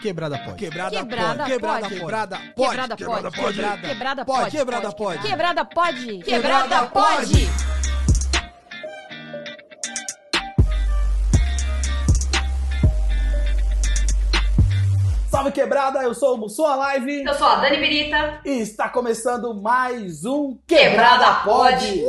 Quebrada pode. Quebrada Quebrada pode. Quebrada pode. Quebrada pode. Quebrada pode. Quebrada Quebrada pode. pode. Quebrada pode. Quebrada pode. Quebrada pode. Salve quebrada, eu sou o Mussum a Live Eu sou a Dani Birita. e está começando mais um Quebrada Pod. Pod.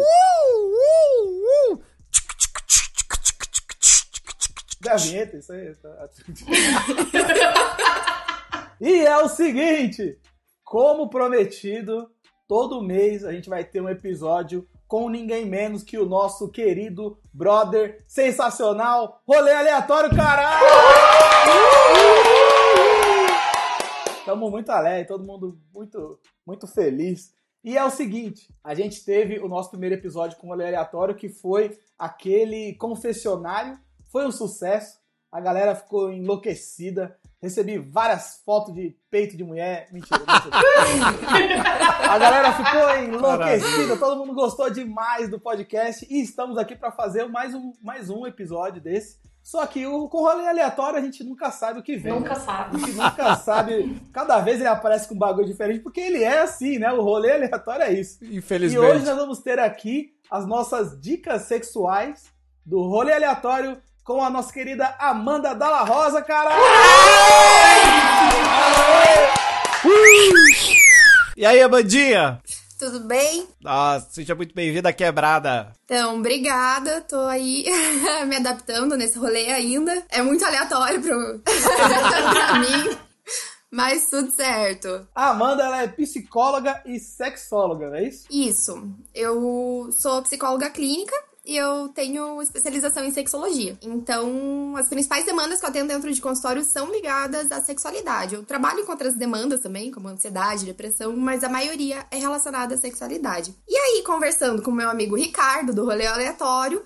Da vinheta, isso aí. tá- e é o seguinte, como prometido, todo mês a gente vai ter um episódio com ninguém menos que o nosso querido brother sensacional, rolê aleatório, caralho! Estamos muito alegres, todo mundo muito, muito feliz. E é o seguinte, a gente teve o nosso primeiro episódio com o rolê aleatório, que foi aquele confessionário. Foi um sucesso, a galera ficou enlouquecida. Recebi várias fotos de peito de mulher. Mentira, não recebi. A galera ficou enlouquecida, todo mundo gostou demais do podcast e estamos aqui para fazer mais um, mais um episódio desse. Só que o, com rolê aleatório a gente nunca sabe o que vem. Nunca A sabe. gente nunca sabe. Cada vez ele aparece com um bagulho diferente, porque ele é assim, né? O rolê aleatório é isso. E Infelizmente. hoje nós vamos ter aqui as nossas dicas sexuais do rolê aleatório com a nossa querida Amanda Dalla Rosa, cara! E aí, Amandinha? Tudo bem? Nossa, seja muito bem-vinda à Quebrada. Então, obrigada. Tô aí me adaptando nesse rolê ainda. É muito aleatório pro... pra mim, mas tudo certo. A Amanda ela é psicóloga e sexóloga, não é isso? Isso. Eu sou psicóloga clínica e eu tenho especialização em sexologia. Então, as principais demandas que eu atendo dentro de consultório são ligadas à sexualidade. Eu trabalho com outras demandas também, como ansiedade, depressão, mas a maioria é relacionada à sexualidade. E aí, conversando com meu amigo Ricardo, do Rolê Aleatório,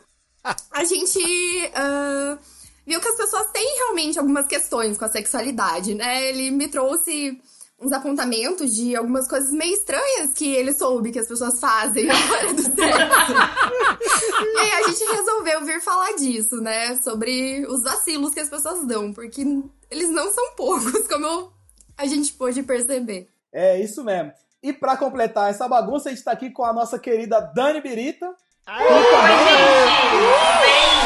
a gente ah, viu que as pessoas têm realmente algumas questões com a sexualidade, né? Ele me trouxe uns apontamentos de algumas coisas meio estranhas que ele soube que as pessoas fazem na hora do sexo. Disso, né? Sobre os vacilos que as pessoas dão, porque eles não são poucos, como eu- a gente pôde perceber. É isso mesmo. E pra completar essa bagunça, a gente tá aqui com a nossa querida Dani Birita. Oi, gente! Tudo bem?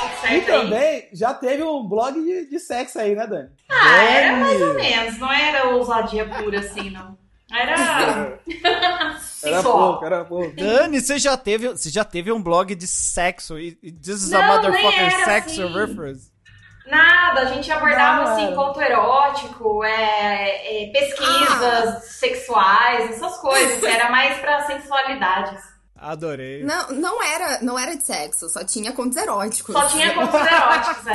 Tudo E certo aí? também já teve um blog de, de sexo aí, né, Dani? Ah, era mais ou menos. Não era ousadia pura assim, não. Era. Era pouco, era pouco. Dani, você já teve, você já teve um blog de sexo e this is a Não, nem motherfucking era sexual assim. reference. Nada, a gente abordava Não, assim, era. conto erótico, é, é, pesquisas sexuais, essas coisas. Era mais pra sensualidades. Adorei. Não, não era, não era de sexo, só tinha contos eróticos. Só tinha contos eróticos, é.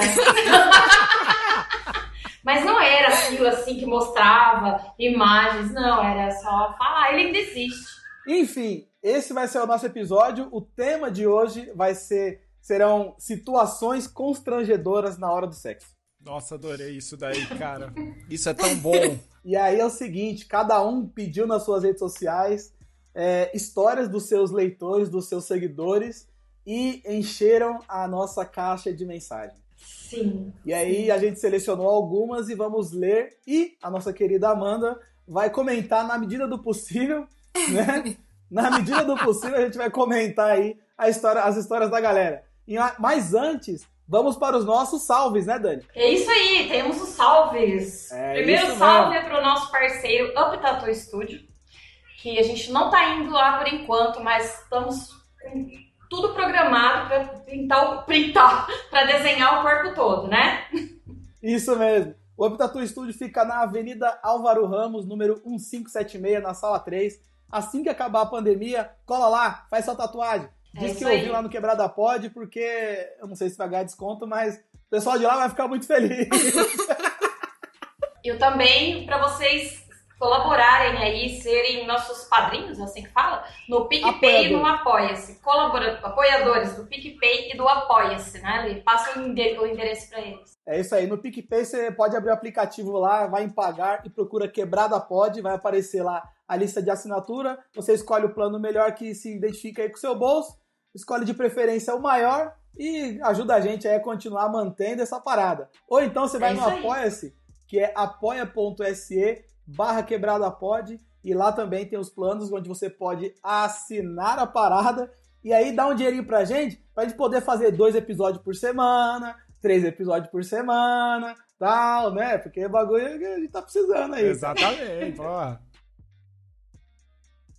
Mas não era aquilo assim que mostrava imagens, não, era só falar, ele ainda existe. Enfim, esse vai ser o nosso episódio. O tema de hoje vai ser serão situações constrangedoras na hora do sexo. Nossa, adorei isso daí, cara. Isso é tão bom. E aí é o seguinte, cada um pediu nas suas redes sociais é, histórias dos seus leitores, dos seus seguidores e encheram a nossa caixa de mensagem. Sim. E aí a gente selecionou algumas e vamos ler e a nossa querida Amanda vai comentar na medida do possível, né? Na medida do possível a gente vai comentar aí a história, as histórias da galera. E, mas antes, vamos para os nossos salves, né, Dani? É isso aí, temos os salves. É Primeiro isso salve mesmo. é pro nosso parceiro Up Tattoo Studio, que a gente não tá indo lá por enquanto, mas estamos com tudo programado pra pintar, o- printar, pra desenhar o corpo todo, né? Isso mesmo. O Tattoo Studio fica na Avenida Álvaro Ramos, número 1576, na sala 3. Assim que acabar a pandemia, cola lá, faz sua tatuagem. É Diz isso que ouviu lá no Quebrada Pod, porque eu não sei se vai ganhar desconto, mas o pessoal de lá vai ficar muito feliz. Eu também, para vocês colaborarem aí, serem nossos padrinhos, assim que fala, no PicPay e no Apoia-se. Apoiadores do PicPay e do Apoia-se, né? Ele passa o ende- o endereço para eles. É isso aí. No PicPay você pode abrir o aplicativo lá, vai em pagar e procura Quebrada Pod, vai aparecer lá a lista de assinatura. Você escolhe o plano melhor que se identifica aí com o seu bolso, escolhe de preferência o maior e ajuda a gente aí a continuar mantendo essa parada. Ou então você vai É no. Apoia-se que é apoia.se barra quebradapod. E lá também tem os planos onde você pode assinar a parada e aí dá um dinheirinho pra gente, pra gente poder fazer dois episódios por semana, três episódios por semana, tal, né? Porque é bagulho que a gente tá precisando aí. Exatamente, ó.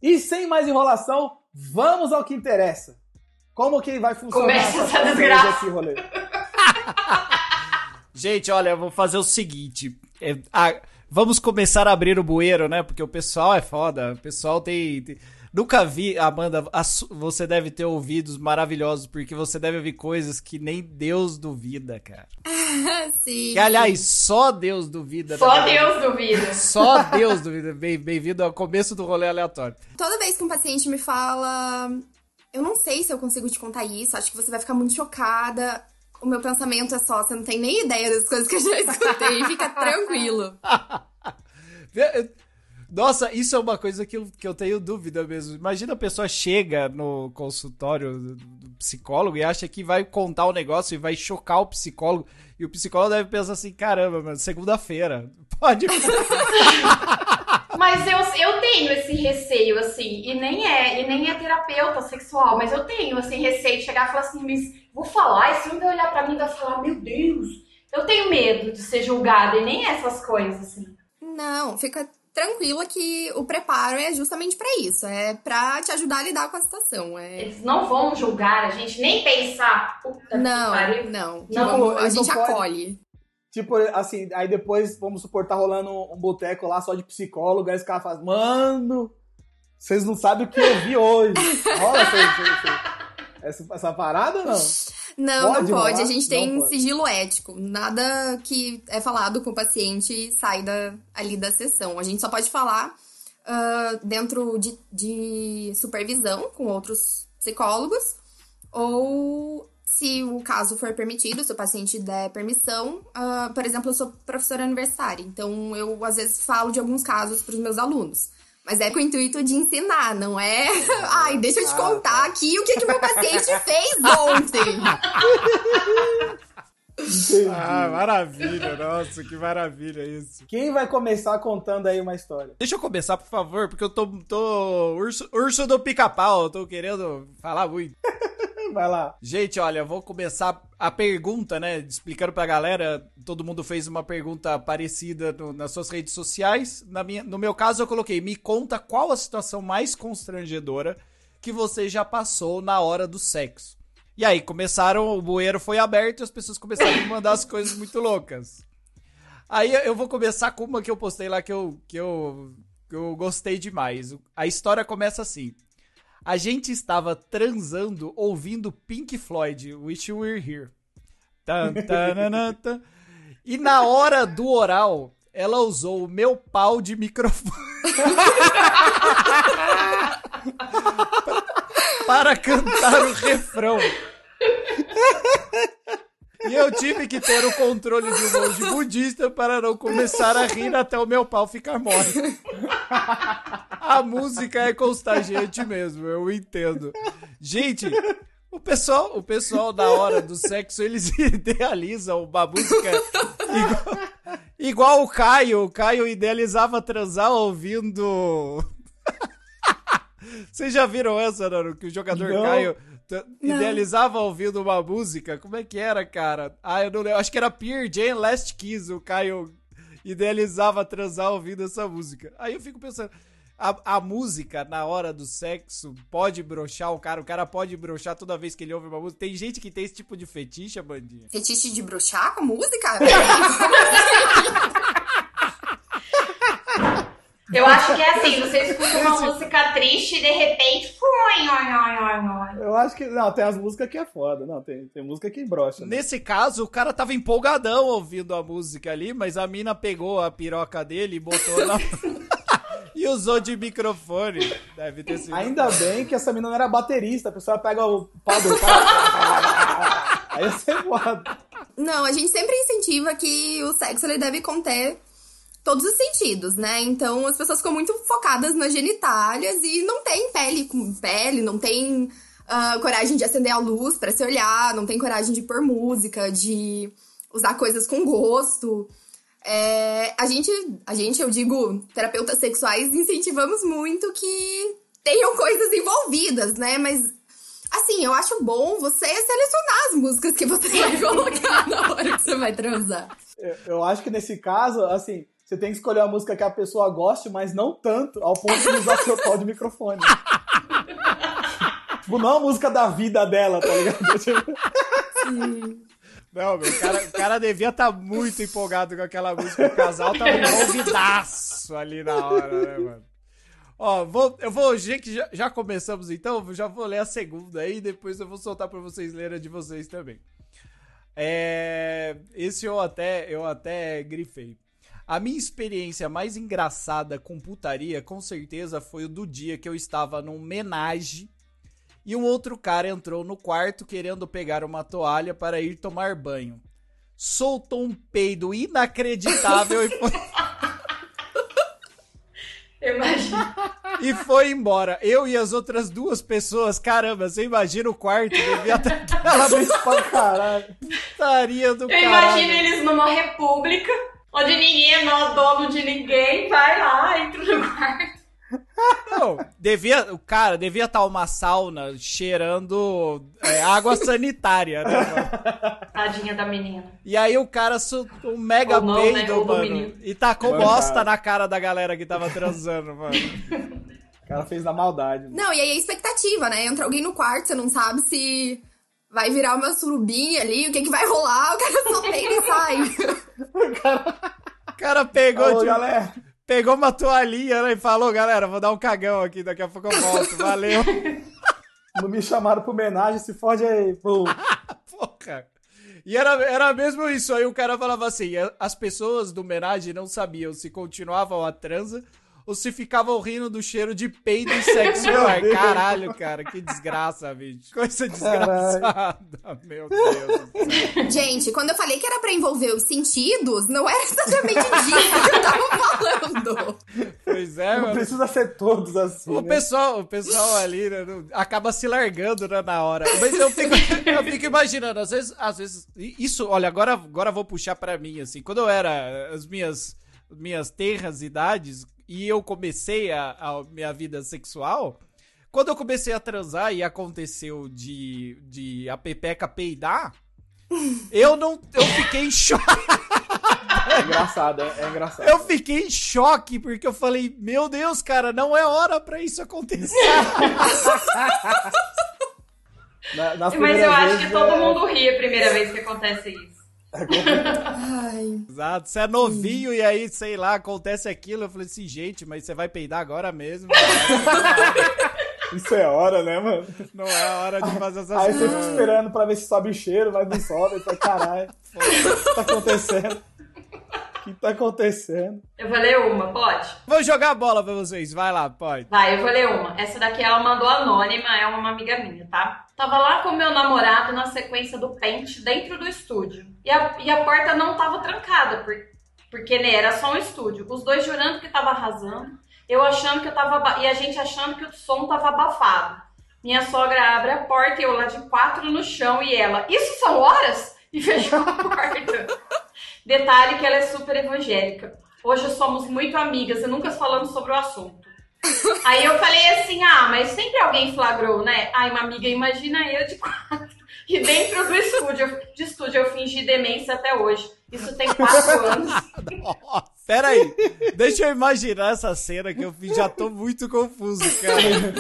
E sem mais enrolação, vamos ao que interessa. Como que vai funcionar Começa essa desgraça. aqui, rolê? Gente, olha, eu vou fazer o seguinte. É, a- vamos começar a abrir o bueiro, né? Porque o pessoal é foda. O pessoal tem. tem- Nunca vi, Amanda, você deve ter ouvidos maravilhosos, porque você deve ouvir coisas que nem Deus duvida, cara. Sim. Que, aliás, só Deus duvida. né? Só Deus duvida. Só Deus duvida. Bem- Bem-vindo ao começo do rolê aleatório. Toda vez que um paciente me fala, eu não sei se eu consigo te contar isso, acho que você vai ficar muito chocada. O meu pensamento é só, você não tem nem ideia das coisas que eu já escutei, fica tranquilo. Nossa, isso é uma coisa que eu, que eu tenho dúvida mesmo. Imagina a pessoa chega no consultório do, do psicólogo e acha que vai contar o negócio e vai chocar o psicólogo. E o psicólogo deve pensar assim: caramba, mano, segunda-feira. Pode. Mas eu, eu tenho esse receio, assim, e nem é, e nem é terapeuta sexual, mas eu tenho, assim, receio de chegar e falar assim, mas vou falar, e se um vai olhar pra mim e vai falar, meu Deus, eu tenho medo de ser julgada, e nem essas coisas, assim. Não, fica tranquila que o preparo é justamente pra isso, é pra te ajudar a lidar com a situação. É... Eles não vão julgar a gente, nem pensar, puta que Não, pariu. não, Não, Vamos- a gente acolhe. Tipo, assim, aí depois, vamos supor, tá rolando um boteco lá só de psicólogo, aí os caras falam, mano, vocês não sabem o que eu vi hoje. Rola essa, essa, essa, essa parada ou não? Não, Pode não pode. rolar? A gente tem sigilo ético. Nada que é falado com o paciente sai da, ali da sessão. A gente só pode falar ah, dentro de, de supervisão com outros psicólogos ou se o caso for permitido, se o paciente der permissão. ah, por exemplo, eu sou professora universitária, então eu às vezes falo de alguns casos para os meus alunos. Mas é com o intuito de ensinar, não é? Ai, deixa eu te contar aqui o que, que meu paciente fez ontem. Entendi. Ah, maravilha, nossa, que maravilha isso. Quem vai começar contando aí uma história? Deixa eu começar, por favor, porque eu tô. tô urso, urso do pica-pau, tô querendo falar muito. Vai lá. Gente, olha, vou começar a pergunta, né? Explicando pra galera. Todo mundo fez uma pergunta parecida no- nas suas redes sociais. Na minha, no meu caso, eu coloquei: me conta qual a situação mais constrangedora que você já passou na hora do sexo. E aí, começaram, o bueiro foi aberto e as pessoas começaram a mandar as coisas muito loucas. Aí eu vou começar com uma que eu postei lá que eu, que eu, que eu gostei demais. A história começa assim. A gente estava transando ouvindo Pink Floyd, Wish You Were Here. Tan, tanana, tan. E na hora do oral, ela usou o meu pau de microfone. para cantar o refrão. E eu tive que ter o controle de um monge budista para não começar a rir até o meu pau ficar mole. A música é contagiante mesmo, eu entendo. Gente, o pessoal, o pessoal da hora do sexo, eles idealizam uma música igual, igual o Caio. O Caio idealizava transar ouvindo. Vocês já viram essa, Naru? Que o jogador Não. Caio. Idealizava ouvindo uma música? Como é que era, cara? Ah, eu não lembro. Acho que era Peer Jane Last Kiss. O Caio idealizava transar ouvindo essa música. Aí eu fico pensando. A, a música na hora do sexo pode broxar o cara, o cara pode broxar toda vez que ele ouve uma música. Tem gente que tem esse tipo de fetiche, bandinha. Fetiche de bruxar com música? Eu acho que é assim, você escuta uma música triste e de repente. Oi, oi, oi, oi, oi. Eu acho que. Não, tem as músicas que é foda. Não, tem, tem música que brocha. né? Nesse caso, o cara tava empolgadão ouvindo a música ali, mas a mina pegou a piroca dele e botou na. e usou de microfone. Deve ter sido. Ainda bem que essa menina não era baterista. A pessoa pega o pau do cara. Aí você foda. Não, a gente sempre incentiva que o sexo ele deve conter todos os sentidos, né? Então as pessoas ficam muito focadas nas genitálias e não tem pele com pele, não tem ah, coragem de acender a luz pra se olhar, não tem coragem de pôr música, de usar coisas com gosto. É, a gente, a gente, eu digo, terapeutas sexuais, incentivamos muito que tenham coisas envolvidas, né? Mas assim, eu acho bom você selecionar as músicas que você vai colocar na hora que você vai transar. Eu, eu acho que nesse caso, assim, você tem que escolher uma música que a pessoa goste, mas não tanto ao ponto de usar seu pau de microfone. tipo, não a música da vida dela, tá ligado? Sim. Não, meu, o cara, o cara devia estar tá muito empolgado com aquela música. O casal tava envolvidaço ali na hora, né, mano? Ó, vou, eu vou, que já, já começamos então, já vou ler a segunda aí, depois eu vou soltar para vocês lerem a de vocês também. É, esse eu até, eu até grifei. A minha experiência mais engraçada com putaria, com certeza, foi o do dia que eu estava num menage e um outro cara entrou no quarto querendo pegar uma toalha para ir tomar banho. Soltou um peido inacreditável e foi. Imagina. E foi embora. Eu e as outras duas pessoas, caramba, você imagina o quarto, devia ter aquela pra caralho. putaria do Eu caralho. imagino eles numa república, onde ninguém é dono de ninguém, vai lá, entra no quarto. Não, devia, o cara devia estar uma sauna cheirando é, água sanitária, né, mano? Tadinha da menina. E aí o cara soltou um mega não, né? peido, do mano. E tacou Mano, bosta cara. na cara da galera que tava transando, mano. O cara fez na maldade. né? Não, e aí a expectativa, né? Entra alguém no quarto, você não sabe se vai virar uma surubinha ali, o que que vai rolar, o cara só pega e sai. O cara pegou, Alô, tipo, galera. pegou uma toalhinha né, e falou, galera, vou dar um cagão aqui, daqui a pouco eu volto, valeu. Não me chamaram pro homenagem, se fode aí. Pô. Porra. E era, era mesmo isso. Aí o cara falava assim: as pessoas do homenagem não sabiam se continuavam a transa ou se ficavam rindo do cheiro de peido e sexo no ar. Deus. Caralho, cara, que desgraça, bicho. Coisa desgraçada. Meu Deus do céu. Gente, quando eu falei que era pra envolver os sentidos, não era exatamente disso que eu tava falando. Pois é, Não mano. precisa ser todos assim. O né? pessoal, o pessoal ali né, acaba se largando né, na hora. Mas eu fico, eu fico imaginando, às vezes, às vezes. Isso, olha, agora, agora eu vou puxar pra mim, assim. Quando eu era as minhas, minhas terras idades e eu comecei a, a minha vida sexual, quando eu comecei a transar e aconteceu de, de a pepeca peidar, eu não. Eu fiquei em choque. É engraçado, é, é engraçado. Eu fiquei em choque, porque eu falei, meu Deus, cara, não é hora pra isso acontecer. Na- Mas eu acho que todo é- mundo ri a primeira vez que acontece isso. É. Ai. Exato, você é novinho e aí, sei lá, acontece aquilo. Eu falei assim, gente, mas você vai peidar agora mesmo? Isso é hora, né, mano? Não é a hora de fazer essas Aí você fica coisas. esperando pra ver se sobe o cheiro, mas não sobe. Tá, caralho. O que tá acontecendo? Que tá acontecendo? Eu vou ler uma, pode? Vou jogar a bola pra vocês, vai lá, pode. Vai, eu vou ler uma. Essa daqui ela mandou anônima, é uma amiga minha, tá? Tava lá com meu namorado na sequência do pente dentro do estúdio. E a, e a porta não tava trancada, por- porque né, era só um estúdio. Os dois jurando que tava arrasando, eu achando que eu tava. E a gente achando que o som tava abafado. Minha sogra abre a porta e eu lá de quatro no chão e ela, isso são horas? E fechou a porta. Detalhe que ela é super evangélica. Hoje somos muito amigas e nunca falamos sobre o assunto. Aí eu falei assim, ah, mas sempre alguém flagrou, né? Ai, uma amiga, imagina eu de quatro. E dentro do estúdio, de estúdio, eu fingi demência até hoje. Isso tem quatro anos. Nossa, pera aí, deixa eu imaginar essa cena que eu já tô muito confuso, cara.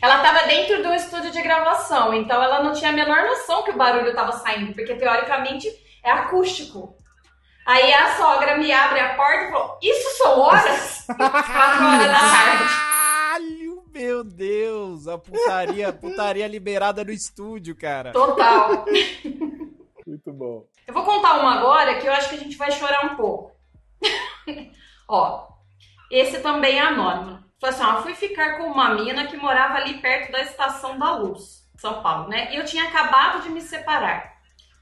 Ela tava dentro do estúdio de gravação, então ela não tinha a menor noção que o barulho tava saindo, porque teoricamente é acústico. Aí a sogra me abre a porta e falou: Isso são horas? Quatro horas da tarde. Caralho, meu Deus, a putaria, putaria liberada no estúdio, cara. Total. Muito bom. Eu vou contar uma agora que eu acho que a gente vai chorar um pouco. Ó, esse também é anônimo. Falei assim, ó, fui ficar com uma mina que morava ali perto da Estação da Luz, São Paulo, né? E eu tinha acabado de me separar.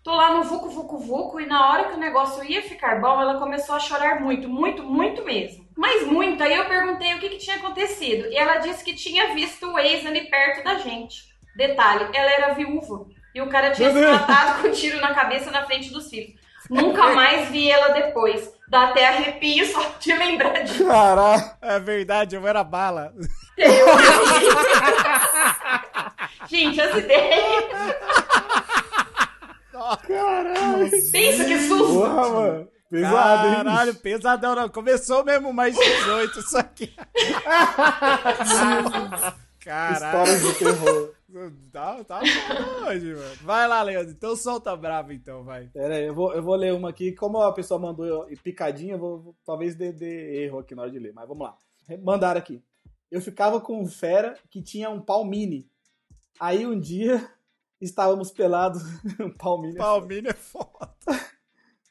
Tô lá no Vucu Vucu Vucu e na hora que o negócio ia ficar bom, ela começou a chorar muito, muito, muito mesmo. Mas muito, aí eu perguntei o que, que tinha acontecido. E ela disse que tinha visto o ex ali perto da gente. Detalhe, ela era viúva. E o cara tinha se matado com um tiro na cabeça na frente dos filhos. Nunca mais vi ela depois. Dá até arrepio só de lembrar disso. Caralho. É verdade, eu era bala. Eu Gente, as ideias. Caralho. Pensa que susto. Porra, mano. Pesado, hein? Caralho, pesadão. Não. Começou mesmo mais 18 isso aqui. Caralho. Histórias de terror. Tá, tá bom hoje, mano. Vai lá, Leandro. Então solta brava, então, vai. Pera aí, eu vou, eu vou ler uma aqui. Como a pessoa mandou picadinha, eu vou, vou- talvez dê, dê erro aqui na hora de ler. Mas vamos lá. Mandaram aqui. Eu ficava com um fera que tinha um pau mini. Aí um dia estávamos pelados. pau mini. é foda.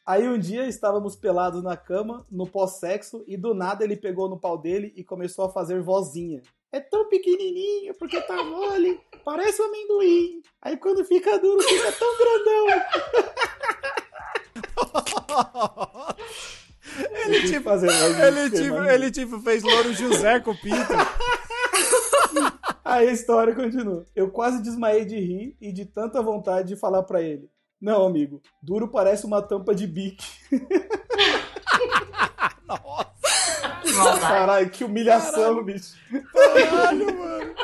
Aí um dia estávamos pelados na cama, no pós-sexo, e do nada ele pegou no pau dele e começou a fazer vozinha. É tão pequenininho, porque tá mole, parece um amendoim. Aí quando fica duro, fica tão grandão. Ele tipo, ele tipo, ele tipo fez Louro José com o Pinto. Aí a história continua. Eu quase desmaiei de rir e de tanta vontade de falar pra ele. Não, amigo, duro parece uma tampa de bique. Nossa. Caralho, que humilhação, bicho. caralho, mano.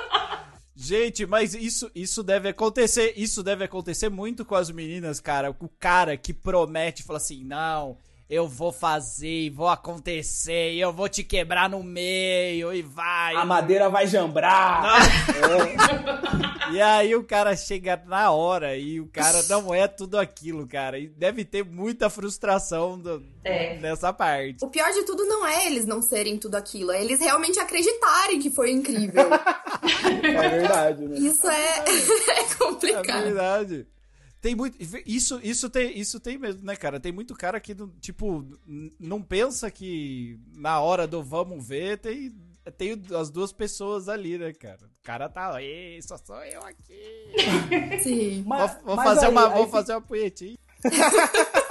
Gente, mas isso, isso deve acontecer, isso deve acontecer muito com as meninas, cara. O cara que promete, fala assim, não, eu vou fazer, e vou acontecer, e eu vou te quebrar no meio, e vai. A madeira vai jambrar. E aí o cara chega na hora e o cara não é tudo aquilo, cara. E deve ter muita frustração do- É. nessa parte. O pior de tudo não é eles não serem tudo aquilo, é eles realmente acreditarem que foi incrível. É verdade, né? Isso é, é É complicado. verdade. Tem muito. Isso, isso, tem, isso tem mesmo, né, cara? Tem muito cara que, não- tipo, não pensa que na hora do vamos ver tem, tem as duas pessoas ali, né, cara? O cara tá. Ei, só sou eu aqui. Sim. Mas- vou vou mas fazer, aí- uma, aí vou fica- fazer uma punhetinha.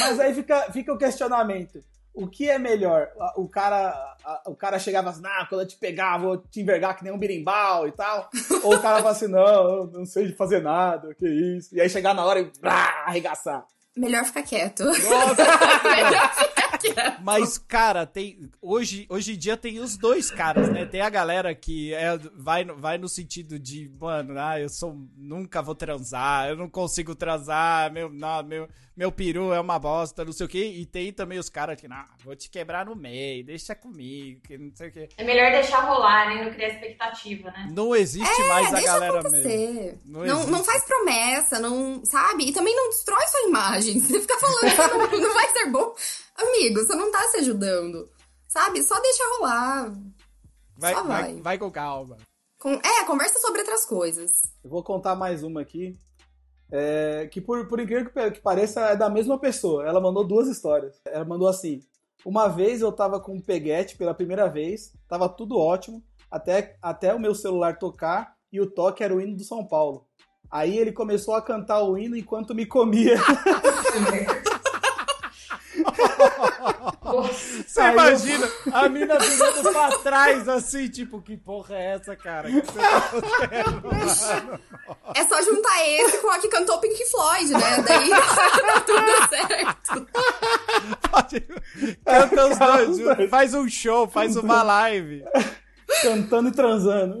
Mas aí fica, fica o questionamento. O que é melhor? O cara, o cara chegava assim, ah, quando eu te pegar, vou te envergar que nem um birimbau e tal. Ou o cara fala assim, não, eu não sei de fazer nada, que isso. E aí chegar na hora e brá, arregaçar. Melhor ficar quieto. Nossa, Melhor ficar quieto. Mas, cara, tem. Hoje, hoje em dia tem os dois caras, né? Tem a galera que é, vai, no- vai no sentido de, mano, ah, eu sou. Nunca vou transar, eu não consigo transar, meu, não, meu, meu peru é uma bosta, não sei o quê. E tem também os caras que, não, vou te quebrar no meio, deixa comigo, que não sei o quê. É melhor deixar rolar, né? Não criar expectativa, né? Não existe mais É, a deixa galera acontecer. mesmo. Não Não, não, faz promessa, não, sabe? E também não destrói sua imagem. Você fica falando que não, não vai ser bom. Amigo, você não tá se ajudando. Sabe? Só deixa rolar. Vai, só vai, vai. vai com calma. Com- é, conversa sobre outras coisas. Eu vou contar mais uma aqui. É, que por, por incrível que, que pareça, é da mesma pessoa. Ela mandou duas histórias. Ela mandou assim: Uma vez eu tava com um peguete pela primeira vez, tava tudo ótimo, até, até o meu celular tocar e o toque era o hino do São Paulo. Aí ele começou a cantar o hino enquanto me comia. Nossa. Você imagina a mina virando pra trás assim, tipo, que porra é essa, cara? Que você tá fazendo? É só juntar esse com a que cantou Pink Floyd, né? Daí tá tudo certo. Pode... Canta os dois. faz um show, faz uma live. cantando e transando.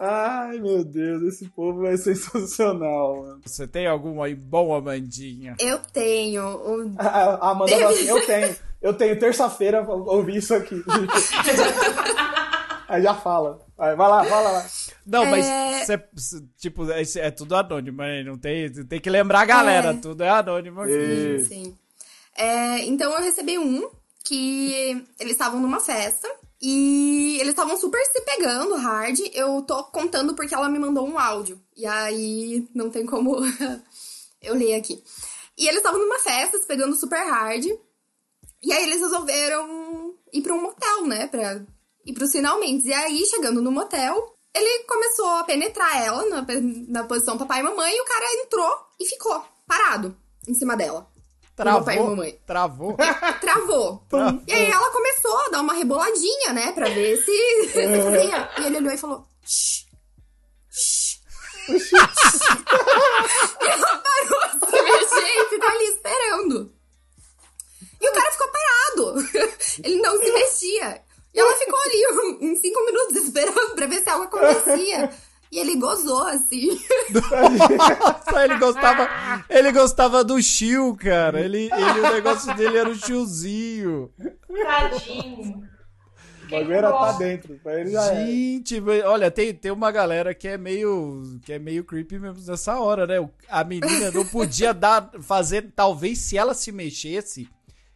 Ai, meu Deus, esse povo é sensacional, mano. Você tem algum aí bom, Amandinha? Eu tenho. um- A a Amanda fala assim, eu tenho. Eu tenho terça-feira pra ouvir isso aqui. Aí já fala. Vai, vai lá, fala lá. Não, mas É. você, cê- tipo, é, é tudo anônimo, né? Não tem, tem que lembrar a galera, É. tudo é anônimo aqui. E- Sim. É, então eu recebi um que eles estavam numa festa e eles estavam super se pegando, hard. Eu tô contando porque ela me mandou um áudio. E aí não tem como eu ler aqui. E eles estavam numa festa, se pegando super hard. E aí eles resolveram ir pra um motel, né? Pra ir pros finalmente. E aí, chegando no motel, ele começou a penetrar ela na, na posição papai e mamãe. E o cara entrou e ficou parado em cima dela. Travou, papai e mamãe. Travou. travou. travou. E aí ela começou a dar uma reboladinha, né? Pra ver se. É. e ele olhou e falou. Shh, shh, shh. e ela parou de mexer e ficou ali esperando. E o cara ficou parado. Ele não se mexia. E ela ficou ali uns 5 minutos esperando pra ver se algo acontecia. E ele gozou, assim. Nossa, ele gostava, ele gostava do chiu, cara. Ele, ele, o negócio dele era o chiozinho. Tadinho. O bagulho era pra dentro. Pra ele já Gente, era. olha, tem, tem uma galera que é meio que é meio creepy mesmo nessa hora, né? A menina não podia dar, fazer, talvez se ela se mexesse,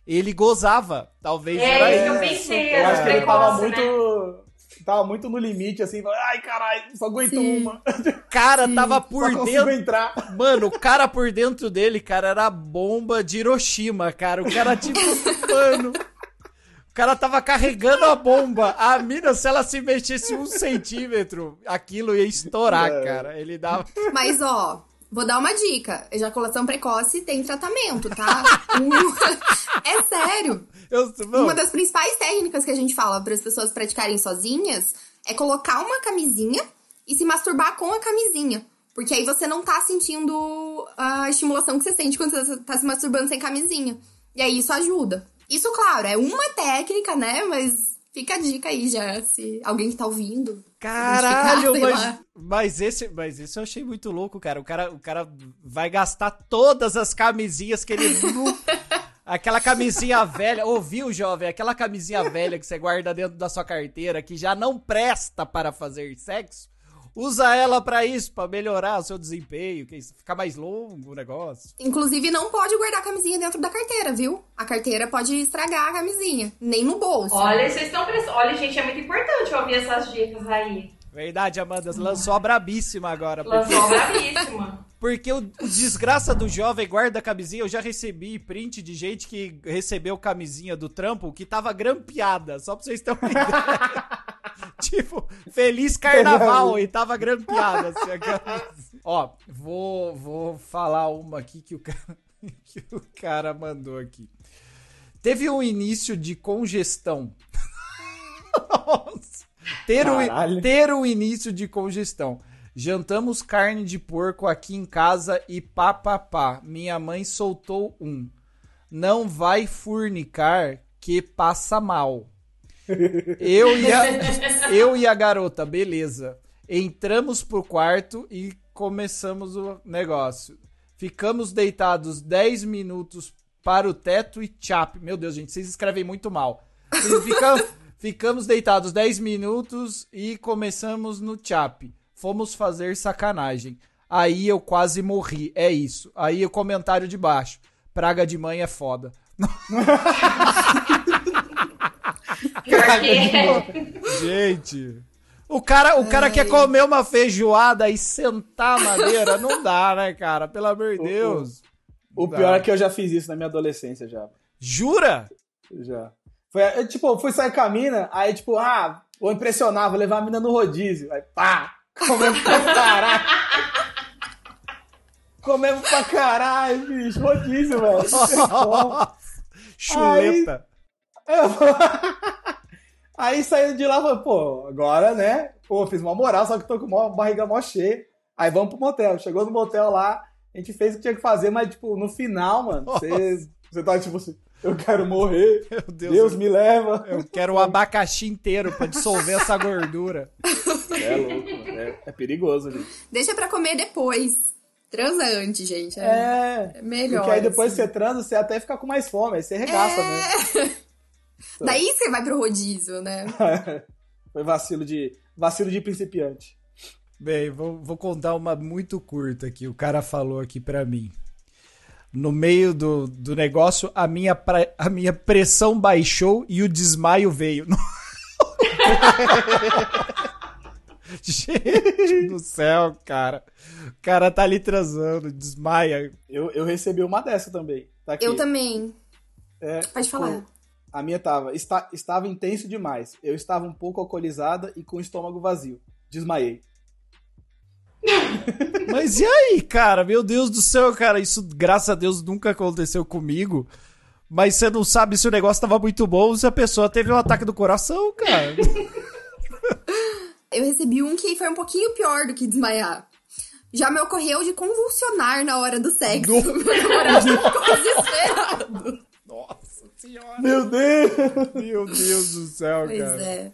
ele gozava. Talvez é, era isso. Eu pensei, eu acho que ele tava né? Muito tava muito no limite, assim, ai caralho, só aguento Sim. uma. Cara, Sim. tava por só dentro. entrar. Mano, o cara por dentro dele, cara, era a bomba de Hiroshima, cara. O cara, tipo, mano. O cara tava carregando a bomba. A mina, se ela se mexesse um centímetro, aquilo ia estourar, é. cara. Ele dava. Mas, ó, Vou dar uma dica. Ejaculação precoce tem tratamento, tá? é sério. Eu, uma das principais técnicas que a gente fala para as pessoas praticarem sozinhas é colocar uma camisinha e se masturbar com a camisinha. Porque aí você não tá sentindo a estimulação que você sente quando você tá se masturbando sem camisinha. E aí isso ajuda. Isso, claro, é uma técnica, né? Mas fica a dica aí já, se alguém que tá ouvindo Caralho, mas, mas, esse, mas esse eu achei muito louco, cara. O cara, o cara vai gastar todas as camisinhas que ele. Aquela camisinha velha, ouviu, jovem? Aquela camisinha velha que você guarda dentro da sua carteira que já não presta para fazer sexo. Usa ela para isso, para melhorar o seu desempenho, que ficar mais longo o negócio. Inclusive, não pode guardar a camisinha dentro da carteira, viu? A carteira pode estragar a camisinha, nem no bolso. Olha, vocês estão Olha, gente, é muito importante ouvir essas dicas aí. Verdade, Amanda, lançou a brabíssima agora. Lançou a brabíssima. Porque o, o, desgraça do jovem guarda camisinha, eu já recebi print de gente que recebeu camisinha do trampo que tava grampeada, só pra vocês terem uma ideia. tipo, feliz carnaval e tava grampeada. Assim, Ó, vou, vou falar uma aqui que o, cara, que o cara mandou aqui. Teve um início de congestão. Nossa. Ter um, ter um início de congestão. Jantamos carne de porco aqui em casa e papapá. Minha mãe soltou um. Não vai furnicar que passa mal. Eu e a, eu e a garota, beleza. Entramos pro quarto e começamos o negócio. Ficamos deitados 10 minutos para o teto e chap. Meu Deus, gente, vocês escrevem muito mal. Ficamos, ficamos deitados 10 minutos e começamos no chap. Fomos fazer sacanagem. Aí eu quase morri. É isso. Aí o comentário de baixo. Praga de mãe é foda. Gente. O cara, o cara quer comer uma feijoada e sentar a madeira. Não dá, né, cara? Pelo amor de Deus. O, o pior é que eu já fiz isso na minha adolescência já. Jura? Já. Foi, tipo, fui sair com a mina, aí tipo, ah, vou impressionar, vou levar a mina no rodízio. Aí pá, Comemos pra caralho. Comemos pra caralho, bicho. Rodízio, velho. Chuleta. Aí, aí saindo de lá, falei, pô, agora, né? Pô, fiz uma moral, só que tô com uma barriga mó cheia. Aí vamos pro motel. Chegou no motel lá, a gente fez o que tinha que fazer, mas, tipo, no final, mano, você, você tá tipo assim. Eu quero morrer. Meu Deus, Deus me leva. Eu quero o um abacaxi inteiro pra dissolver essa gordura. É louco, é, é, perigoso, gente. Deixa pra comer depois. Transa antes, gente. É, é, é melhor. Porque aí depois assim. você transa, você até fica com mais fome, aí você regaça é... mesmo. Daí você vai pro rodízio, né? Foi vacilo de, vacilo de principiante. Bem, vou, vou contar uma muito curta que o cara falou aqui pra mim no meio do, do negócio, a minha, pra, a minha pressão baixou e o desmaio veio. Gente do céu, cara. O cara tá ali transando, desmaia. Eu, eu recebi uma dessa também. Tá eu também. É, Pode falar. A minha tava. Está, estava intenso demais. Eu estava um pouco alcoolizada e com o estômago vazio. Desmaiei. Mas e aí, cara? Meu Deus do céu, cara. Isso, graças a Deus, nunca aconteceu comigo. Mas você não sabe se o negócio tava muito bom ou se a pessoa teve um ataque do coração, cara. Eu recebi um que foi um pouquinho pior do que desmaiar. Já me ocorreu de convulsionar na hora do sexo. Meu namorado ficou desesperado. Nossa senhora. Meu Deus! Meu Deus do céu, Pois cara. é.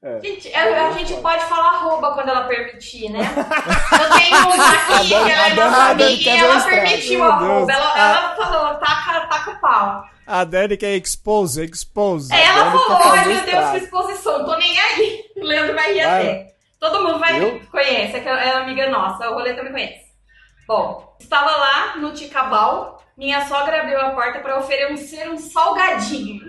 É. Gente, a, a gente pode falar arroba quando ela permitir, né? Eu tenho uma aqui, que ela é A nossa amiga, e ver ela permitiu arroba. Ela, ela falou, taca, taca o pau. A Dani quer expose, expose. Aí ela falou, ai meu Deus, que exposição, tô nem aí. O Leandro vai rir Vai. até. Todo mundo vai Eu? conhece, é é amiga nossa, o Roleta me conhece. Bom, estava lá no Ticabal, minha sogra abriu a porta para oferecer um salgadinho.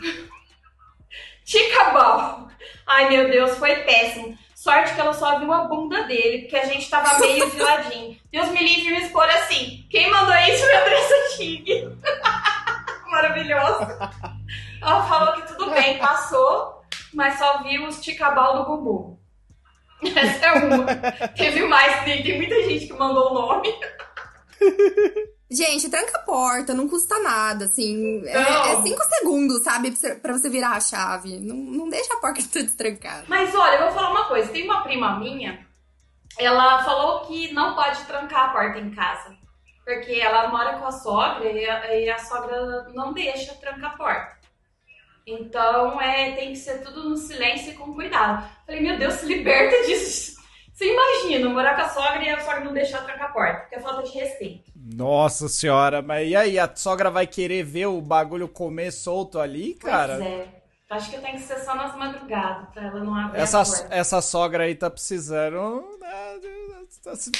Ticabal. Ai meu Deus, foi péssimo. Sorte que ela só viu a bunda dele, porque a gente tava meio de ladinho. Deus me livre de me expor assim. Quem mandou isso foi a Andressa Tig. Maravilhoso. Ela falou que tudo bem, passou, mas só viu os ticabal do Gugu. Essa é uma. Teve mais, tem, tem muita gente que mandou o nome. Gente, tranca a porta, não custa nada, assim. É, é cinco segundos, sabe? pra você- virar a chave. Não, não deixa a porta toda destrancada. Mas olha, eu vou falar uma coisa. Tem uma prima minha, ela falou que não pode trancar a porta em casa. Porque ela mora com a sogra e a, e a sogra não deixa trancar a porta. Então, é, tem que ser tudo no silêncio e com cuidado. Falei, meu Deus, se liberta disso. Você imagina, morar com a sogra e a sogra não deixar trancar a porta, porque é falta de respeito. Nossa senhora, mas e aí? A sogra vai querer ver o bagulho comer solto ali, cara? Pois é. Acho que tem que ser só nas madrugadas, pra ela não abrir Essa, a porta. essa sogra aí tá precisando né,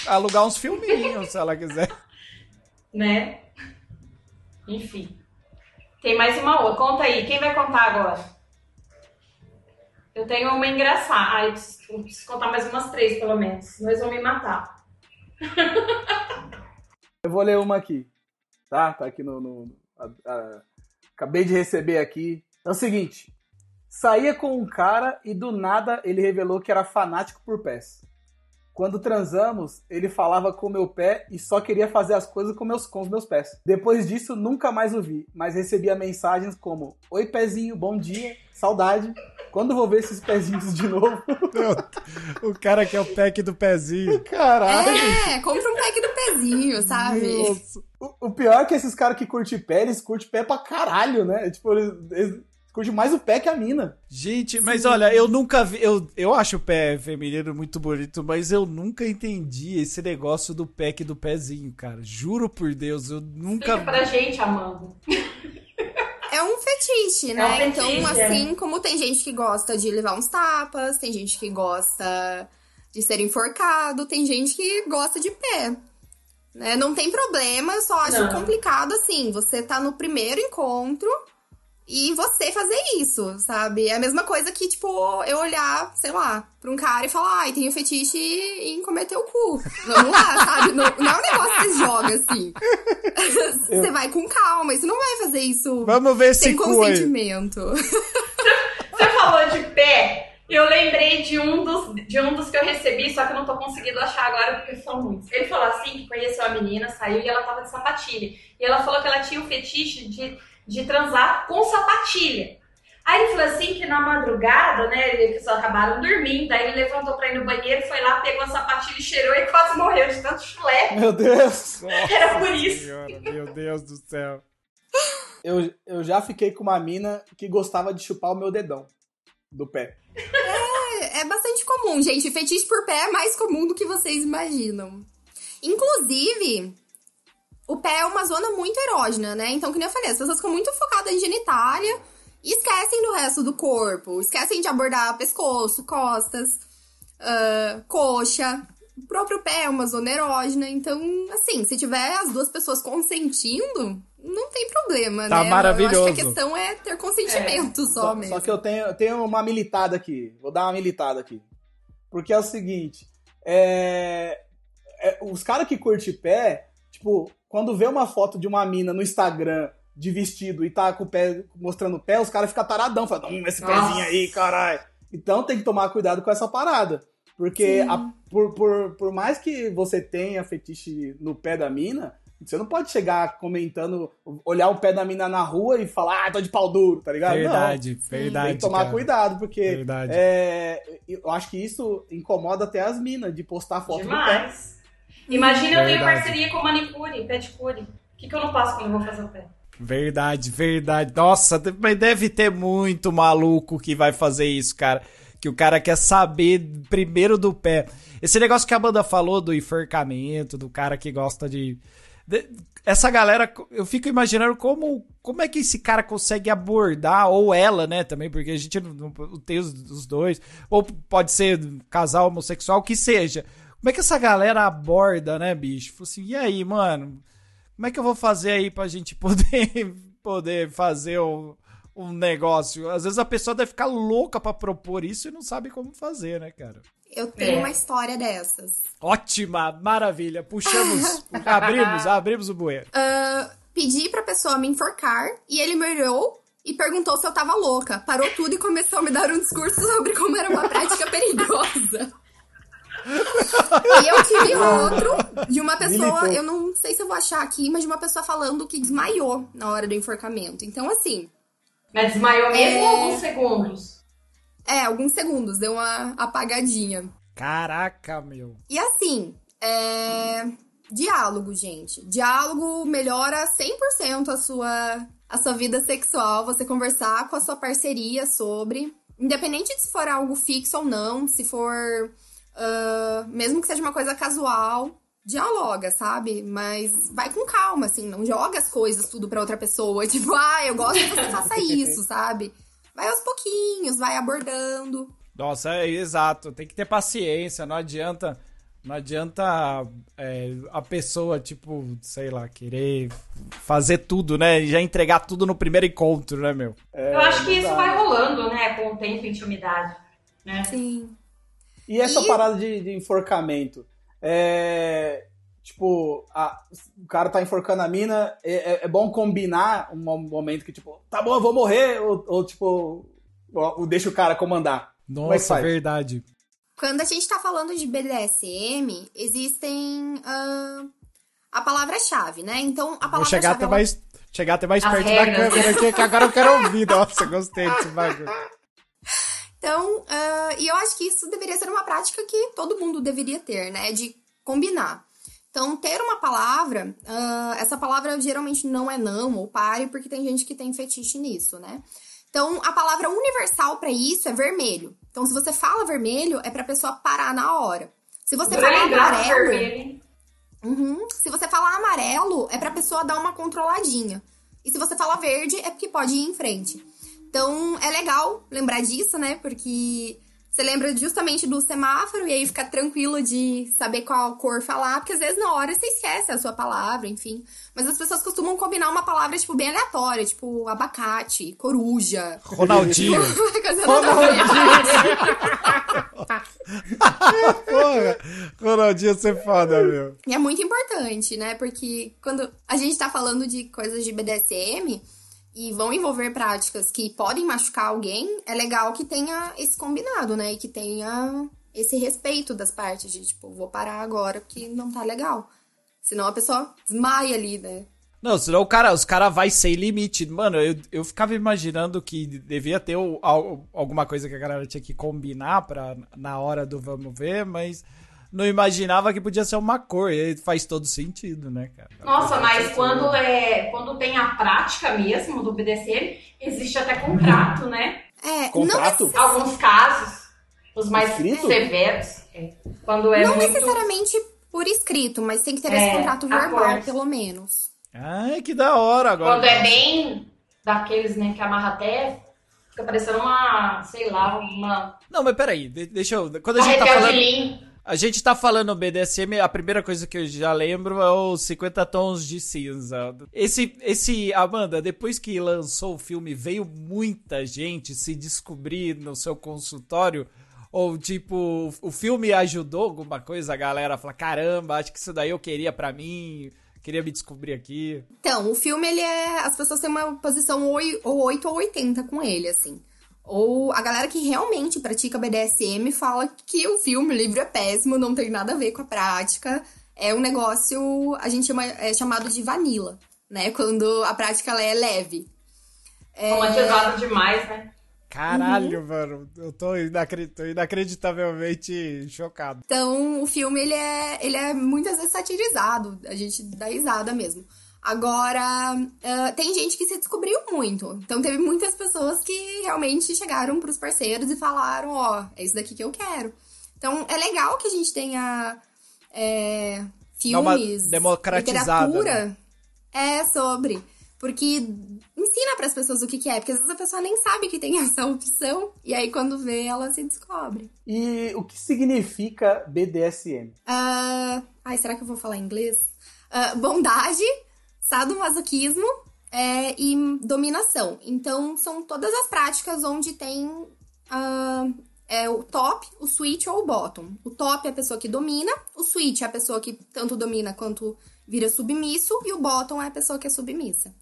alugar uns filminhos, se ela quiser. Né? Enfim. Tem mais uma outra. Conta aí. Quem vai contar agora? Eu tenho uma engraçada. Ai, preciso, preciso contar mais umas três, pelo menos. Senão eles vão me matar. Eu vou ler uma aqui, tá? Tá aqui no. no- a- a- acabei de receber aqui. É o seguinte: saía com um cara e do nada ele revelou que era fanático por pés. Quando transamos, ele falava com meu pé e só queria fazer as coisas com, meus, com os meus pés. Depois disso, nunca mais o vi, mas recebia mensagens como: Oi, pezinho, bom dia, saudade. Quando vou ver esses pezinhos de novo? o cara que é o pack do pezinho. Caralho! É, compra um pack do pezinho, sabe? Nossa. O, o pior é que esses caras que curtem pé, eles curtem pé pra caralho, né? Tipo, eles, eles curtem mais o pé que a mina. Gente, mas olha, eu nunca vi. Eu, eu acho o pé feminino muito bonito, mas eu nunca entendi esse negócio do pack do pezinho, cara. Juro por Deus, eu nunca. Explica pra gente, Amanda. É um fetiche, né? É um fetiche, então, é. assim como tem gente que gosta de levar uns tapas, tem gente que gosta de ser enforcado, tem gente que gosta de pé. Né? Não tem problema, eu só acho Não. complicado assim, você tá no primeiro encontro e você fazer isso, sabe? É a mesma coisa que, tipo, eu olhar, sei lá, pra um cara e falar, ai, tenho fetiche em comer teu cu. Vamos lá, sabe? Não, não é um negócio que você joga assim. Você vai com calma, e você não vai fazer isso Vamos ver sem consentimento. Você falou de pé. Eu lembrei de um, dos, de um dos que eu recebi, só que eu não tô conseguindo achar agora porque são muitos. Ele falou assim que conheceu a menina, saiu e ela tava de sapatilha. E ela falou que ela tinha o fetiche de, de transar com sapatilha. Aí ele falou assim que na madrugada, né, que eles acabaram dormindo, aí ele levantou pra ir no banheiro, foi lá, pegou a sapatilha e cheirou e quase morreu de tanto chulé. Meu Deus! Era por isso. Senhora, meu Deus do céu. Eu, eu já fiquei com uma mina que gostava de chupar o meu dedão do pé. É bastante comum, gente. Fetiche por pé é mais comum do que vocês imaginam. Inclusive, o pé é uma zona muito erógena, né? Então, que nem eu falei, as pessoas ficam muito focadas em genitália e esquecem do resto do corpo. Esquecem de abordar pescoço, costas, ah, coxa. O próprio pé é uma zona erógena. Então, assim, se tiver as duas pessoas consentindo, não tem problema, Tá né? Eu acho maravilhoso. que a questão é ter consentimento só, Só, mesmo. só que eu tenho, eu tenho uma militada aqui. Vou dar uma militada aqui. Porque é o seguinte: é, é, os caras que curtem pé, tipo, quando vê uma foto de uma mina no Instagram de vestido e tá com o pé mostrando o pé, os caras ficam taradão, falando, hum, esse Nossa. pezinho aí, caralho. Então tem que tomar cuidado com essa parada. Porque a- por, por, por mais que você tenha fetiche no pé da mina, você não pode chegar comentando, olhar o pé da mina na rua e falar, ah, tô de pau duro, tá ligado? Verdade, não. verdade. Tem que tomar cara. cuidado, porque Verdade. é, eu acho que isso incomoda até as minas de postar foto do pé. Imagina eu tenho Verdade. parceria com manicure, pedicure. O que, que eu não passo quando eu vou fazer o pé? Verdade, verdade. Nossa, mas deve ter muito maluco que vai fazer isso, cara. Que o cara quer saber primeiro do pé. Esse negócio que a banda falou do enforcamento, do cara que gosta de. de essa galera, eu fico imaginando como, como é que esse cara consegue abordar, ou ela, né, também, porque a gente não, não tem os, os, dois, ou pode ser casal homossexual, que seja. Como é que essa galera aborda, né, bicho? Assim, e aí, mano? Como é que eu vou fazer aí pra gente poder, poder fazer um, um negócio? Às vezes a pessoa deve ficar louca para propor isso e não sabe como fazer, né, cara? Eu tenho é. uma história dessas. Ótima, maravilha. Puxamos, abrimos, abrimos o bueiro. Uh, pedi pra pessoa me enforcar e ele me olhou e perguntou se eu tava louca. Parou tudo e começou a me dar um discurso sobre como era uma prática perigosa. E eu tive outro de uma pessoa, eu não sei se eu vou achar aqui, mas de uma pessoa falando que desmaiou na hora do enforcamento. Então, assim. Mas desmaiou mesmo é... alguns segundos? É, alguns segundos, deu uma apagadinha. Caraca, meu. E assim, é. Diálogo, gente. Diálogo melhora 100% a sua, a sua vida sexual. Você conversar com a sua parceria sobre. Independente de se for algo fixo ou não, se for. Uh, mesmo que seja uma coisa casual, dialoga, sabe? Mas vai com calma, assim, não joga as coisas tudo pra outra pessoa. Tipo, ah, eu gosto que você faça isso, sabe? vai aos pouquinhos, vai abordando. Nossa, é exato. Tem que ter paciência. Não adianta. Não adianta é, a pessoa, tipo, sei lá, querer fazer tudo, né? E já entregar tudo no primeiro encontro, né, meu? É, Eu acho que isso vai rolando, né? Com o tempo e intimidade. Né? Sim. E essa e... parada de, de enforcamento? É, tipo, a, o cara tá enforcando a mina, é, é, é, bom combinar um momento que, tipo, tá bom, eu vou morrer, ou, ou tipo, ou, ou deixa o cara comandar. É Nossa, verdade. Quando a gente tá falando de BDSM, existem uh, a palavra-chave, né? Então, a palavra-chave. Vou chegar até mais, chegar até mais perto regras. da câmera aqui, que agora eu quero ouvir. Nossa, gostei desse bagulho. Então, uh, e eu acho que isso deveria ser uma prática que todo mundo deveria ter, né? De combinar. Então, ter uma palavra, uh, essa palavra geralmente não é não ou pare, porque tem gente que tem fetiche nisso, né? Então, a palavra universal para isso é vermelho. Então, se você fala vermelho, é pra pessoa parar na hora. Se você fala amarelo. Uhum, se você falar amarelo, é pra pessoa dar uma controladinha. E se você fala verde, é porque pode ir em frente. Então, é legal lembrar disso, né? Porque você lembra justamente do semáforo e aí fica tranquilo de saber qual cor falar, porque às vezes na hora você esquece a sua palavra, enfim. Mas as pessoas costumam combinar uma palavra, tipo, bem aleatória, tipo abacate, coruja. Ronaldinho. Ronaldinho. Ronaldinho você foda, meu. E é muito importante, né? Porque quando a gente tá falando de coisas de BDSM, e vão envolver práticas que podem machucar alguém, é legal que tenha esse combinado, né? E que tenha esse respeito das partes de, tipo, vou parar agora porque não tá legal. Senão a pessoa desmaia ali, né? Não, senão o cara, os caras vai sem limite. Mano, eu, eu ficava imaginando que devia ter o, alguma coisa que a galera tinha que combinar pra, na hora do vamos ver, mas não imaginava que podia ser uma cor. E faz todo sentido, né, cara? Nossa, mas quando, é, quando tem a prática mesmo do BDSM, existe até contrato, né? É, contrato? Não Alguns casos, os mais escrito? severos. É, quando é não muito... necessariamente por escrito, mas tem que ter é, esse contrato verbal, pelo menos. Ai, que da hora agora. Quando é bem daqueles, né, que amarra até fica parecendo uma, sei lá, uma. Não, mas peraí, deixa eu. Quando a gente tá falando. A gente tá falando BDSM, a primeira coisa que eu já lembro é os 50 tons de cinza. Esse, esse, Amanda, depois que lançou o filme, veio muita gente se descobrir no seu consultório. Ou, tipo, o filme ajudou alguma coisa a galera a falar: caramba, acho que isso daí eu queria para mim, queria me descobrir aqui. Então, o filme, ele é. As pessoas têm uma posição ou 8 ou 80 com ele, assim. Ou a galera que realmente pratica BDSM fala que o filme, o livro é péssimo, não tem nada a ver com a prática. É um negócio, a gente chama, é chamado de vanilla, né? Quando a prática ela é leve. É... Romantizado demais, né? Caralho, uhum. mano, eu tô, inacredit... tô, inacreditavelmente chocado. Então, o filme, ele é, ele é muitas vezes satirizado, a gente dá risada mesmo. Agora, uh, tem gente que se descobriu muito. Então, teve muitas pessoas que realmente chegaram pros parceiros e falaram: Ó, oh, é isso daqui que eu quero. Então, é legal que a gente tenha é, filmes, literatura né? é sobre. Porque ensina para as pessoas o que, que, é, porque às vezes a pessoa nem sabe que tem essa opção, e aí quando vê, ela se descobre. E o que significa BDSM? Uh, ah, ai, será que eu vou falar em inglês? Uh, bondade, sadomasoquismo é, e dominação. Então, são todas as práticas onde tem uh, é, o top, o switch ou o bottom. O top é a pessoa que domina, o switch é a pessoa que tanto domina quanto vira submisso, e o bottom é a pessoa que é submissa.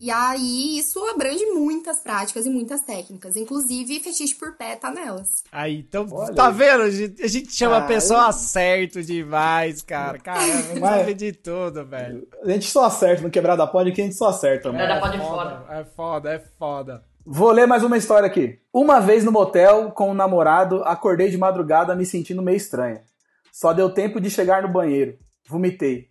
E aí, isso abrange muitas práticas e muitas técnicas. Inclusive, fetiche por pé tá nelas. Aí, então, Olha tá vendo? A gente, a gente chama ah, a pessoa eu... acerto demais, cara. Caramba, sabe de tudo, velho. A gente só acerta no Quebrada Pode que a gente só acerta, mano. Quebrada Pode é foda. É foda, é foda. Vou ler mais uma história aqui. Uma vez no motel, com o um namorado, acordei de madrugada me sentindo meio estranha. Só deu tempo de chegar no banheiro. Vomitei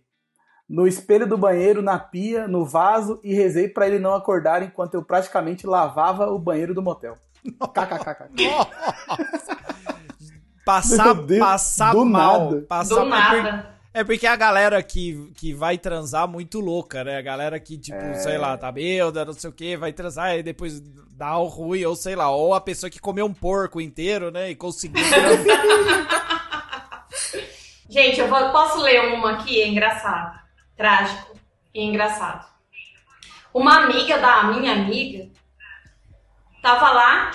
no espelho do banheiro, na pia, no vaso e rezei para ele não acordar enquanto eu praticamente lavava o banheiro do motel. KKKK. passar passar do mal. Nada. Passar do nada. É porque a galera que, que vai transar muito louca, né? A galera que, tipo, é... sei lá, tá bêbada, não sei o que, vai transar e depois dá o ruim, ou sei lá, ou a pessoa que comeu um porco inteiro, né? E conseguiu. Gente, eu vou, posso ler uma aqui, é engraçado trágico e engraçado. Uma amiga da minha amiga tava lá,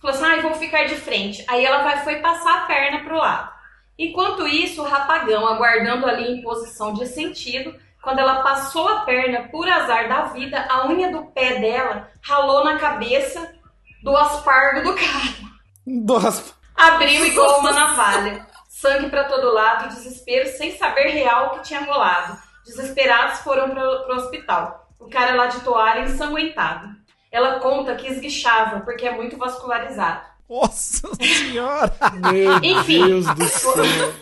falou assim: ah, vou ficar de frente. Aí ela vai, foi passar a perna pro lado. Enquanto isso, o rapagão, aguardando ali em posição de sentido, quando ela passou a perna, por azar da vida, a unha do pé dela ralou na cabeça do aspargo do cara. Do asp... Abriu igual uma navalha. Sangue para todo lado, desespero, sem saber real o que tinha rolado. Desesperados foram para o hospital. O cara lá de toalha ensanguentado. Ela conta que esguichava porque é muito vascularizado. Nossa senhora! Meu Enfim, Deus do céu!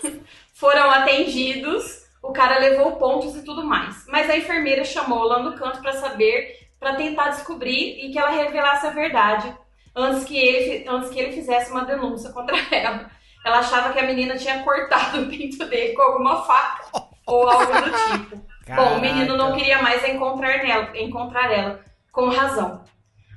Foram atendidos, o cara levou pontos e tudo mais. Mas a enfermeira chamou lá no canto para saber, para tentar descobrir e que ela revelasse a verdade antes que ele, antes que ele fizesse uma denúncia contra ela. Ela achava que a menina tinha cortado o pinto dele com alguma faca ou algo do tipo. Caraca. Bom, o menino não queria mais encontrar, nela, encontrar ela, com razão.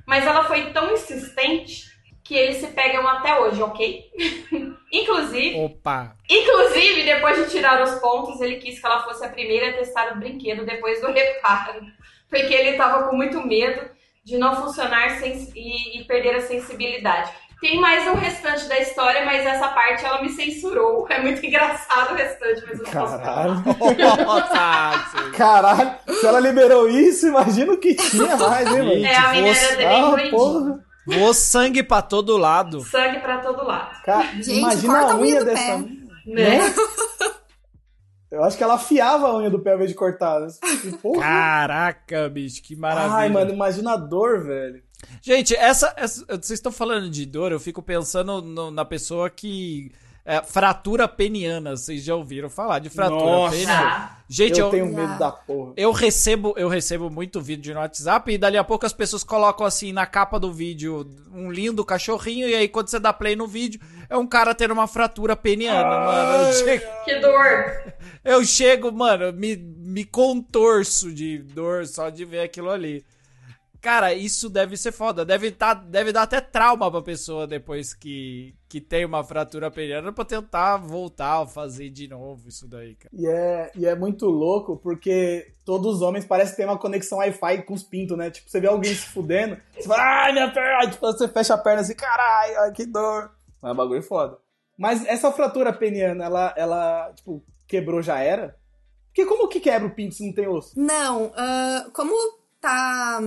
Mas ela foi tão insistente que eles se pegam até hoje, ok? inclusive, Opa. inclusive, depois de tirar os pontos, ele quis que ela fosse a primeira a testar o brinquedo depois do reparo. Porque ele estava com muito medo de não funcionar sem, e, e perder a sensibilidade. Tem mais o restante da história, mas essa parte ela me censurou. É muito engraçado o restante, mas eu não Caralho. posso Caralho, se ela liberou isso, imagina o que tinha mais, hein, mano? É, a menina era bem Voou sangue pra todo lado. Sangue pra todo lado. Cara, Gente, imagina a unha dessa. Né? né? Eu acho que ela afiava a unha do pé ao invés de cortar. Né? Caraca, bicho, que maravilha. Ai, mano, imagina a dor, velho. Gente, essa, essa, Vocês estão falando de dor, eu fico pensando no, na pessoa que. É, fratura peniana, vocês já ouviram falar de fratura Nossa. peniana? Gente, eu, eu tenho medo da porra. Eu recebo, eu recebo muito vídeo no WhatsApp e dali a pouco as pessoas colocam assim na capa do vídeo um lindo cachorrinho e aí quando você dá play no vídeo é um cara tendo uma fratura peniana, Ai, mano. Chego... Que dor! Eu chego, mano, me, me contorço de dor só de ver aquilo ali. Cara, isso deve ser foda. Deve, tá, deve dar até trauma pra pessoa depois que, que tem uma fratura peniana pra tentar voltar a fazer de novo isso daí, cara. E é, e é muito louco porque todos os homens parecem ter uma conexão Wi-Fi com os pintos, né? Tipo, você vê alguém se fudendo, você fala, ai, minha perna! Tipo, você fecha a perna assim, caralho, ai, que dor. Mas é um bagulho foda. Mas essa fratura peniana, ela, ela, tipo, quebrou já era? Porque como que quebra o pinto se não tem osso? Não, uh, como tá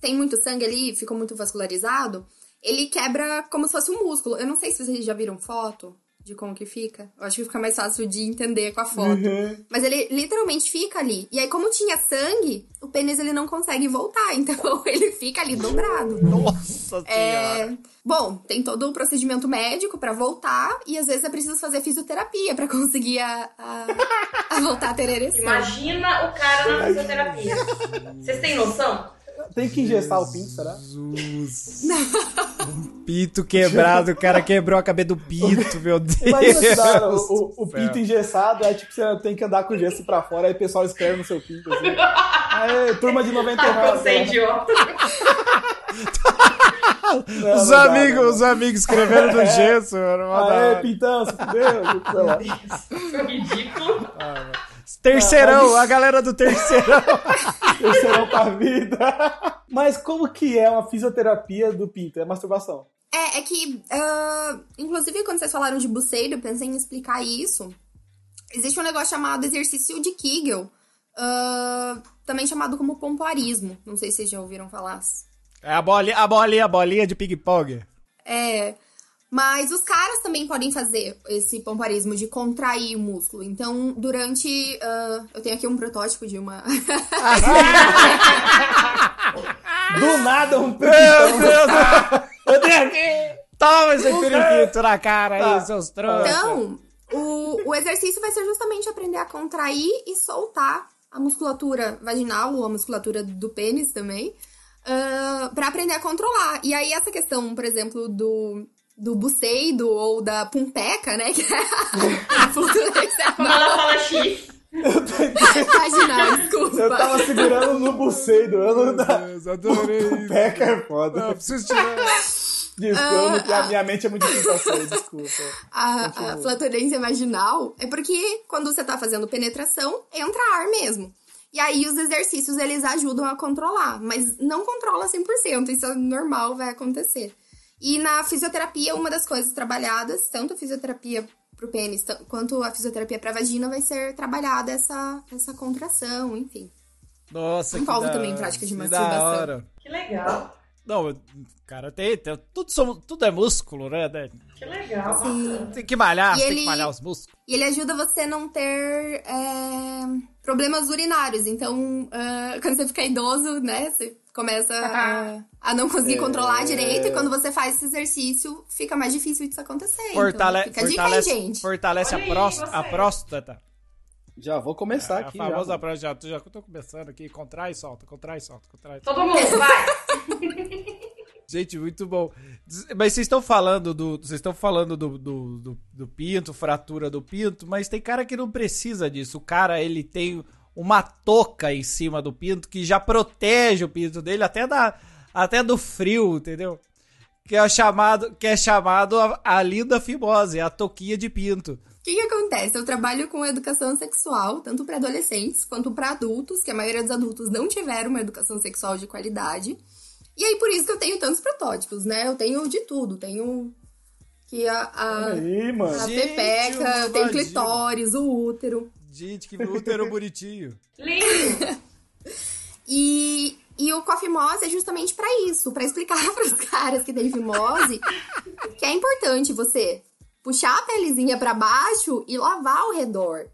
tem muito sangue ali, ficou muito vascularizado, ele quebra como se fosse um músculo. Eu não sei se vocês já viram foto. de como que fica. Eu acho que fica mais fácil de entender com a foto. Uhum. Mas ele literalmente fica ali. E aí, como tinha sangue, o pênis ele não consegue voltar. Então ele fica ali dobrado. Nossa é... Senhora! Bom, tem todo o procedimento médico para voltar. E às vezes é preciso fazer fisioterapia para conseguir a, a, a, voltar a ter ereção. Imagina o cara na fisioterapia. Vocês têm noção? Tem que ingestar o pinto, será? Jesus. um pinto quebrado, o cara quebrou a cabeça do pinto, meu Deus. Imagina o, o, o pinto engessado, aí tipo, você tem que andar com o gesso pra fora, aí o pessoal escreve no seu pinto, assim. Aí, turma de 99. Ah, você é idiota. Não, os, amigos, os amigos escrevendo no gesso, mano. Aê, pintão, se fudeu. Isso é Ah, terceirão, a galera do terceirão. terceirão pra vida. Mas como que é uma fisioterapia do pinto? É masturbação? É, é que, uh, inclusive, quando vocês falaram de buceiro, eu pensei em explicar isso. Existe um negócio chamado exercício de Kegel, uh, também chamado como pompoarismo. Não sei se vocês já ouviram falar. É a bolinha, a bolinha, a bolinha de ping-pong. É. Mas os caras também podem fazer esse pomparismo de contrair o músculo. Então, durante. Uh, eu tenho aqui um protótipo de uma. Do nada, um Meu Deus! eu tenho aqui! Toma esse periquito na cara tá. aí, seus trouxas. Então, o, o exercício vai ser justamente aprender a contrair e soltar a musculatura vaginal ou a musculatura do pênis também. Uh, para aprender a controlar. E aí, essa questão, por exemplo, do do buceido ou da pumpeca, né? Que é a Como ela fala X. Imaginar, desculpa. Eu tava segurando no buceido. Eu não dá. Deus, adorei. Pumpeca é foda. Não, preciso tirar. Desculpa, que a minha mente é muito difícil desculpa. A, a flatulência vaginal é porque quando você tá fazendo penetração, entra ar mesmo. E aí os exercícios eles ajudam a controlar, mas não controla 100%, isso é normal, vai acontecer. E na fisioterapia, uma das coisas trabalhadas, tanto a fisioterapia pro pênis quanto a fisioterapia pra vagina, vai ser trabalhada essa, essa contração, enfim. Nossa, Envolve que também da, prática de que masturbação. Da hora. Que legal. Não, cara, tem, tem tudo, somos, tudo é músculo, né? Que legal. Sim. Tem que malhar, e tem ele, que malhar os músculos. E ele ajuda você a não ter é, problemas urinários. Então, uh, quando você fica idoso, né? Você começa a, a não conseguir é... controlar direito. E quando você faz esse exercício, fica mais difícil disso acontecer. Fortale então, fica fortalece, dica aí, gente. Fortalece a, a próstata. Já vou começar é, aqui. A famosa já, já, já tô começando aqui. Contrai e solta, contrai e solta, contrai. Todo mundo, vai! Gente, muito bom. Mas vocês estão falando do. Vocês estão falando do, do, do, do, pinto, fratura do pinto, mas tem cara que não precisa disso. O cara, ele tem uma touca em cima do pinto que já protege o pinto dele até, da, até do frio, entendeu? Que é chamado, que é chamado a, a linda fimose, a toquinha de pinto. O que, que acontece? Eu trabalho com educação sexual, tanto para adolescentes quanto para adultos, que a maioria dos adultos não tiveram uma educação sexual de qualidade. E aí, por isso que eu tenho tantos protótipos, né? Eu tenho de tudo. Tenho que a, a, aí, mano. a pepeca, eu tenho clitóris, o útero. Gente, que útero bonitinho. Lindo! e, e o cofimose é justamente para isso, para explicar para os caras que têm fimose que é importante você puxar a pelezinha para baixo e lavar ao redor.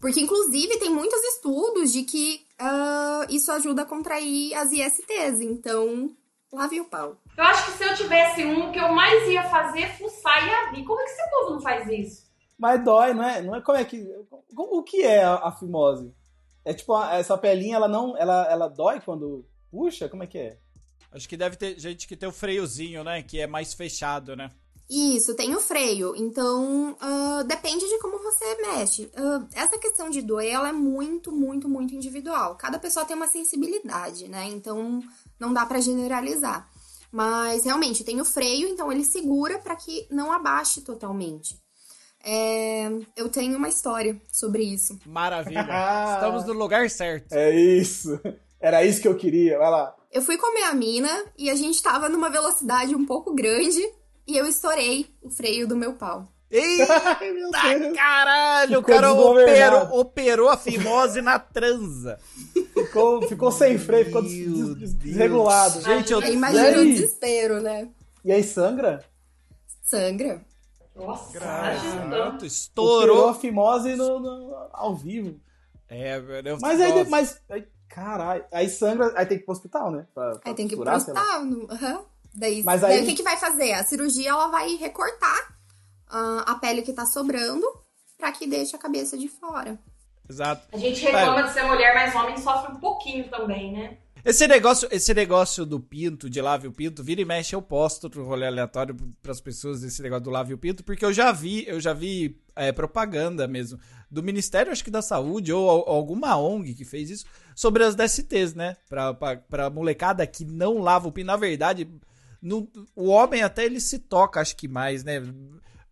Porque, inclusive, tem muitos estudos de que uh, isso ajuda a contrair as ISTs. Então, lave o pau. Eu acho que se eu tivesse um, o que eu mais ia fazer é fuçar e abrir. Como é que esse povo não faz isso? Mas dói, não é? Não é como é que. o que é a, a fimose? É tipo, essa pelinha, ela não. Ela, ela dói quando puxa? Como é que é? Acho que deve ter gente que tem o freiozinho, né? Que é mais fechado, né? Isso, tem o freio. Então, uh, depende de como você mexe. Uh, essa questão de doer, ela é muito, muito, muito individual. Cada pessoa tem uma sensibilidade, né? Então, não dá para generalizar. Mas, realmente, tem o freio, então ele segura para que não abaixe totalmente. É, eu tenho uma história sobre isso. Maravilha. Estamos no lugar certo. É isso. Era isso que eu queria. Vai lá. Eu fui comer a mina e a gente tava numa velocidade um pouco grande e eu estourei o freio do meu pau. Eita caralho! Ficou o cara operou, operou, a fimose na transa. Ficou, ficou sem freio, ficou des, desregulado. Gente, eu... Imagina o desespero, né? E aí sangra? Sangra. Nossa, estourou a fimose no, no, ao vivo. É, eu, mas aí, mas, aí, caralho, aí sangra, aí tem que ir pro hospital, né? Pra, pra aí tem que ir pro hospital, uhum. Daí, mas aí... daí o que, que vai fazer? A cirurgia, ela vai recortar uh, a pele que tá sobrando para que deixe a cabeça de fora. Exato. A gente reclama de ser mulher, mas homem sofre um pouquinho também, né? Esse negócio, esse negócio do pinto, de lave o pinto, vira e mexe, eu posto no rolê aleatório para as pessoas esse negócio do lave o pinto, porque eu já vi, eu já vi é, propaganda mesmo do Ministério, acho que da Saúde ou, ou, alguma ONG que fez isso sobre as DSTs, né? Pra, pra, pra molecada que não lava o pinto. Na verdade, no, o homem até ele se toca, acho que mais, né?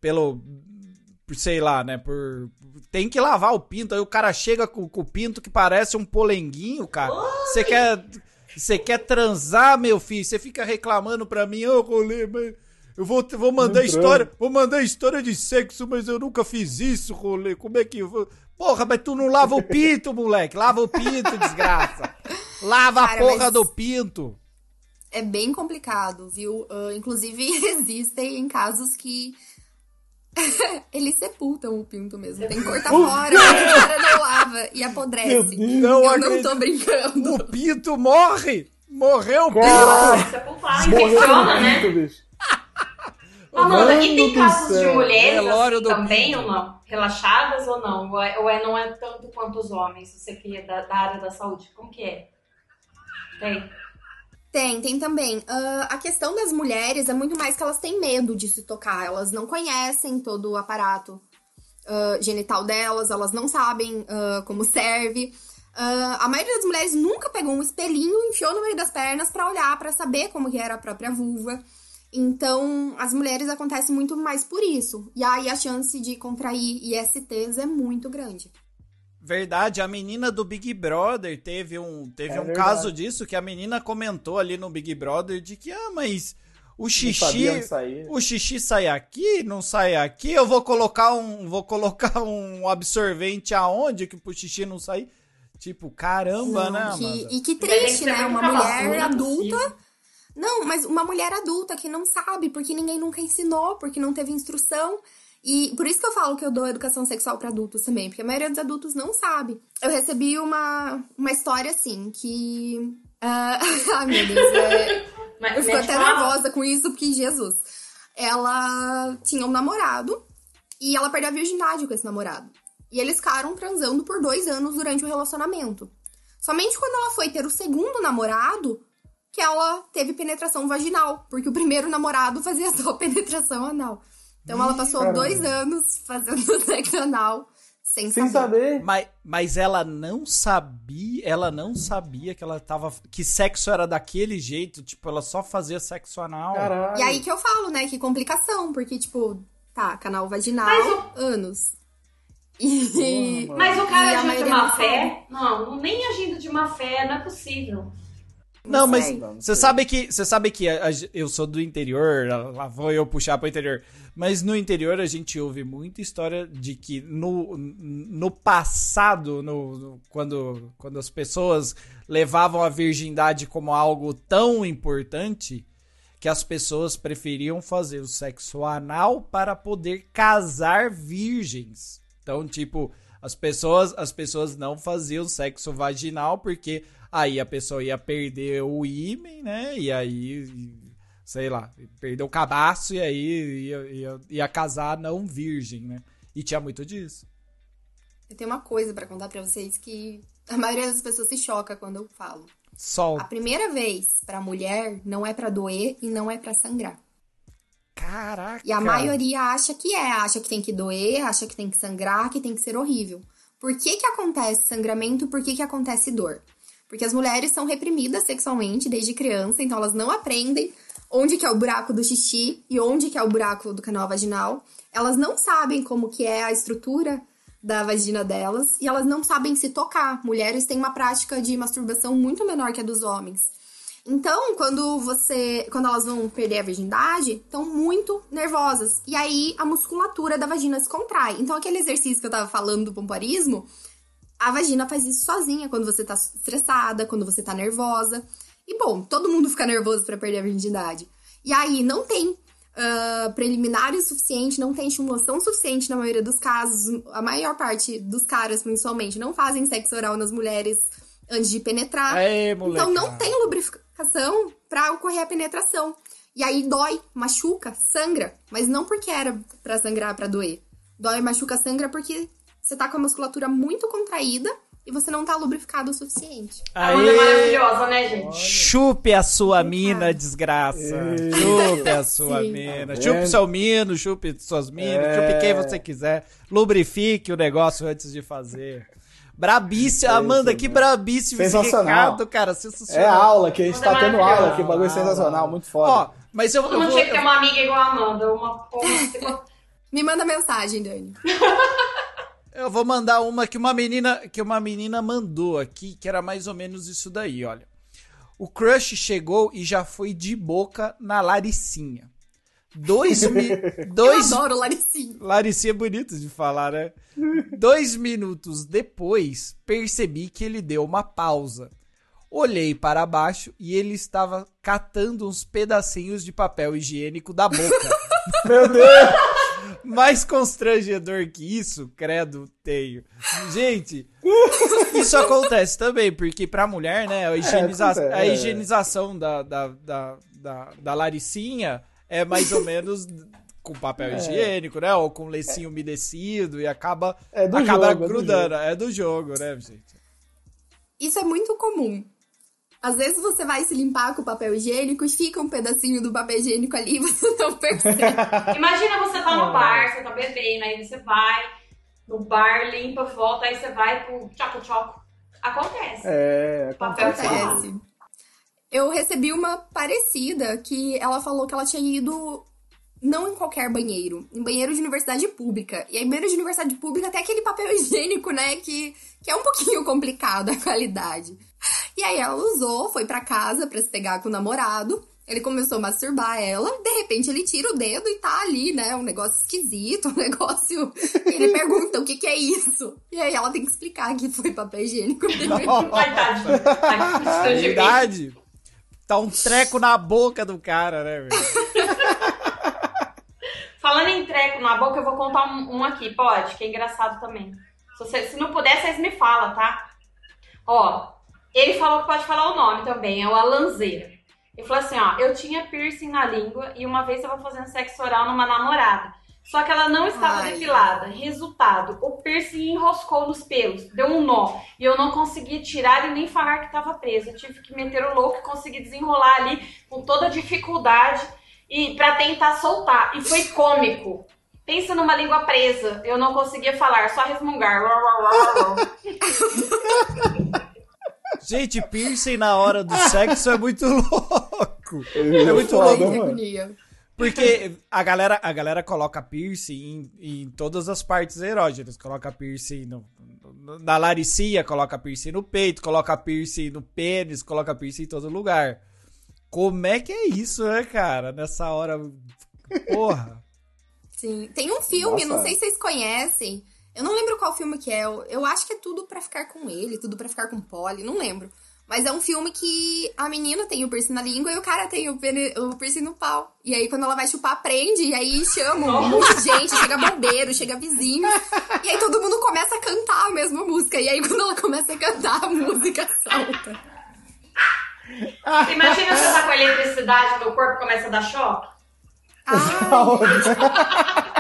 Pelo sei lá, né? Por tem que lavar o pinto. Aí o cara chega com, com o pinto que parece um polenguinho, cara. Você quer você quer transar, meu filho? Você fica reclamando pra mim, ô oh, rolê, mas eu vou, vou mandar Lembrando. história, vou mandar história de sexo, mas eu nunca fiz isso, rolê. Como é que eu vou? Porra, mas tu não lava o pinto, moleque. Lava o pinto, desgraça. Lava Cara, a porra do pinto. É bem complicado, viu? Uh, inclusive, existem casos que Eles sepultam o pinto mesmo. Tem que cortar fora, o cara não lava e apodrece. Não, eu não tô brincando. O pinto morre! Morreu o pinto! Sepultar, infecciona, né? Bicho. Amanda, e tem casos de mulheres assim, também ou não? Relaxadas ou não? Ou, é, ou é, não é tanto quanto os homens? Você que é da, da área da saúde, como que é? Tem. Tem, tem também. Uh, a questão das mulheres é muito mais que elas têm medo de se tocar. Elas não conhecem todo o aparato uh, genital delas, elas não sabem uh, como serve. a maioria das mulheres nunca pegou um espelhinho, enfiou no meio das pernas para olhar, para saber como que era a própria vulva. Então, as mulheres acontece muito mais por isso. E aí a chance de contrair ISTs é muito grande. Verdade, a menina do Big Brother teve um, teve é um caso disso que a menina comentou ali no Big Brother de que, ah, mas o xixi, o xixi sai aqui, não sai aqui, eu vou colocar um, vou colocar um absorvente aonde que pro xixi não sair. Tipo, caramba, não, né, que, E que triste, né? Uma mulher adulta. Não, mas uma mulher adulta que não sabe, porque ninguém nunca ensinou, porque não teve instrução. E por isso que eu falo que eu dou educação sexual para adultos também, porque a maioria dos adultos não sabe. Eu recebi uma, uma história assim, que. Uh... Ai, meu Deus, é... eu fico até nervosa com isso, porque Jesus. Ela tinha um namorado e ela perdeu a virgindade com esse namorado. E eles ficaram transando por dois anos durante o relacionamento. Somente quando ela foi ter o segundo namorado que ela teve penetração vaginal, porque o primeiro namorado fazia só penetração anal. Então ela passou Caramba. dois anos fazendo sexo anal sem, sem saber. saber. Mas, mas ela não sabia, ela não sabia que ela tava. que sexo era daquele jeito, tipo, ela só fazia sexo anal. Caralho. E aí que eu falo, né? Que complicação, porque, tipo, tá, canal vaginal, o... anos. E... Mas o cara agindo de má fé? Não, nem agindo de má fé, não é possível. Não, mas você sabe que você sabe que eu sou do interior, lá vou eu puxar para o interior. Mas no interior a gente ouve muita história de que no, no passado, no, no, quando, quando as pessoas levavam a virgindade como algo tão importante, que as pessoas preferiam fazer o sexo anal para poder casar virgens. Então, tipo, as pessoas, as pessoas não faziam sexo vaginal porque Aí a pessoa ia perder o ímen, né? E aí, sei lá, perdeu o cabaço e aí ia, ia, ia casar não virgem, né? E tinha muito disso. Eu tenho uma coisa para contar para vocês que a maioria das pessoas se choca quando eu falo. Sol. A primeira vez para mulher não é para doer e não é para sangrar. Caraca. E a maioria acha que é, acha que tem que doer, acha que tem que sangrar, que tem que ser horrível. Por que que acontece sangramento? Por que que acontece dor? Porque as mulheres são reprimidas sexualmente desde criança, então elas não aprendem onde que é o buraco do xixi e onde que é o buraco do canal vaginal. Elas não sabem como que é a estrutura da vagina delas e elas não sabem se tocar. Mulheres têm uma prática de masturbação muito menor que a dos homens. Então, quando você, quando elas vão perder a virgindade, estão muito nervosas. E aí a musculatura da vagina se contrai. Então, aquele exercício que eu tava falando do pompoarismo, a vagina faz isso sozinha quando você tá estressada, quando você tá nervosa. E bom, todo mundo fica nervoso para perder a virgindade. E aí não tem uh, preliminar o suficiente, não tem estimulação suficiente na maioria dos casos. A maior parte dos caras, principalmente, não fazem sexo oral nas mulheres antes de penetrar. Aê, então não tem lubrificação para ocorrer a penetração. E aí dói, machuca, sangra, mas não porque era para sangrar, para doer. Dói, machuca, sangra porque você tá com a musculatura muito contraída e você não tá lubrificado o suficiente. A onda é maravilhosa, né, gente? Chupe a sua mina, desgraça. Chupe a sua Sim. mina. Chupe seu mino, chupe suas minas, é. chupe quem você quiser. Lubrifique o negócio antes de fazer. Brabíssimo, é Amanda, que brabíssimo esse recado, cara. Sensacional. É aula, que a gente tá tendo aula, que bagulho sensacional, muito foda. Ó, mas eu, eu não tinha que ter uma amiga igual a Amanda, uma porra. Me manda mensagem, Dani. Eu vou mandar uma que uma menina que uma menina mandou aqui, que era mais ou menos isso daí, olha. O crush chegou e já foi de boca na Laricinha. Dois mi... dois... Eu adoro Laricinha. Laricinha é bonito de falar, né? Dois minutos depois, percebi que ele deu uma pausa. Olhei para baixo e ele estava catando uns pedacinhos de papel higiênico da boca. Meu Deus! Mais constrangedor que isso, credo, tenho. Gente, isso acontece também, porque pra mulher, né, a, higieniza é, a é. higienização da, da, da, da, da Laricinha é mais ou menos com papel é. higiênico, né? Ou com lencinho umedecido e acaba, é acaba jogo, grudando. É do, é do jogo, né, gente? Isso é muito comum. Às vezes você vai se limpar com papel higiênico e fica um pedacinho do papel higiênico ali e você não percebe. Imagina você tá no bar, você tá bebendo, aí você vai no bar, limpa, volta, aí você vai pro choco-choco. Acontece. É, papel acontece. Eu recebi uma parecida que ela falou que ela tinha ido não em qualquer banheiro, em banheiro de universidade pública. E aí, banheiro de universidade pública tem aquele papel higiênico, né, que, que é um pouquinho complicado a qualidade. E aí ela usou, foi para casa para se pegar com o namorado. Ele começou a masturbar ela, de repente ele tira o dedo e tá ali, né? Um negócio esquisito, um negócio. E ele pergunta o que, que é isso. E aí ela tem que explicar que foi papel higiênico. Verdade. Tá um treco na boca do cara, né, velho? Falando em treco na boca, eu vou contar um, aqui, pode? Que é engraçado também. Se, você, se não puder, vocês me falam, tá? Ó, ele falou que pode falar o nome também, é o Alanzeira. Ele falou assim, ó, eu tinha piercing na língua e uma vez eu vou fazendo sexo oral numa namorada. Só que ela não estava Ai. depilada. Resultado, o piercing enroscou nos pelos, deu um nó. E eu não consegui tirar e nem falar que estava presa. Eu tive que meter o louco e consegui desenrolar ali com toda dificuldade e para tentar soltar. E foi cômico. Pensa numa língua presa. Eu não conseguia falar, só resmungar. Gente, piercing na hora do sexo é muito louco. É muito louco. Porque a galera, a galera coloca piercing em, em todas as partes erógenas. Coloca piercing no, no, na laricia, coloca piercing no peito, coloca piercing no pênis, coloca piercing em todo lugar. Como é que é isso, né, cara? Nessa hora. Porra. Sim. Tem um filme, Nossa. não sei se vocês conhecem. Eu não lembro qual filme que é. Eu acho que é tudo para ficar com ele, tudo para ficar com Polly, não lembro. Mas é um filme que a menina tem o piercing na língua e o cara tem o, o piercing no pau. E aí, quando ela vai chupar, prende. E aí chama um monte de gente, chega bombeiro, chega vizinho. E aí todo mundo começa a cantar a mesma música. E aí, quando ela começa a cantar, a música salta. Imagina você tá com a eletricidade no corpo começa a dar choque.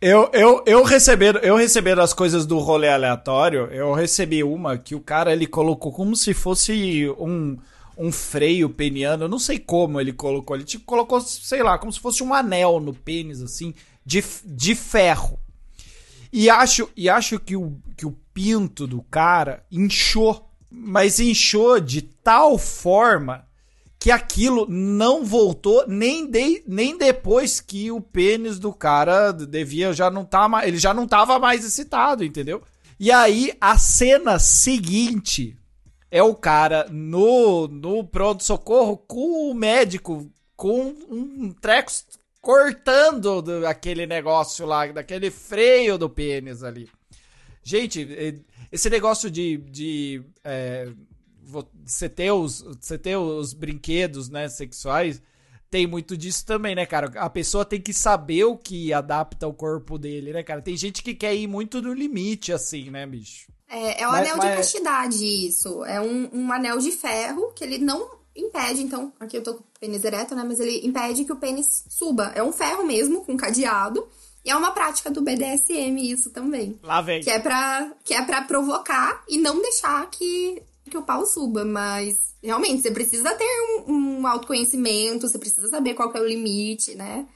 Eu, eu, eu recebendo, eu recebendo as coisas do rolê aleatório, eu recebi uma que o cara ele colocou como se fosse um, um freio peniano, eu não sei como ele colocou, ele tipo, colocou, sei lá, como se fosse um anel no pênis, assim, de, de ferro. E acho, e acho que, o, que o pinto do cara inchou mas inchou de tal forma que aquilo não voltou nem, de, nem depois que o pênis do cara devia já não tá ele já não tava mais excitado, entendeu? E aí a cena seguinte é o cara no, no pronto socorro com o médico com um treco cortando aquele negócio lá, daquele freio do pênis ali. Gente, esse negócio de, de é, você, ter os, você ter os brinquedos né, sexuais tem muito disso também, né, cara? A pessoa tem que saber o que adapta o corpo dele, né, cara? Tem gente que quer ir muito no limite, assim, né, bicho? É, é o mas, anel mas... de castidade, isso. É um, um anel de ferro que ele não impede, então, aqui eu tô com o pênis ereto, né? Mas ele impede que o pênis suba. É um ferro mesmo, com cadeado. E é uma prática do BDSM isso também. Lá vem. Que é pra, que é pra provocar e não deixar que, que o pau suba. Mas, realmente, você precisa ter um, um autoconhecimento, você precisa saber qual é o limite, né?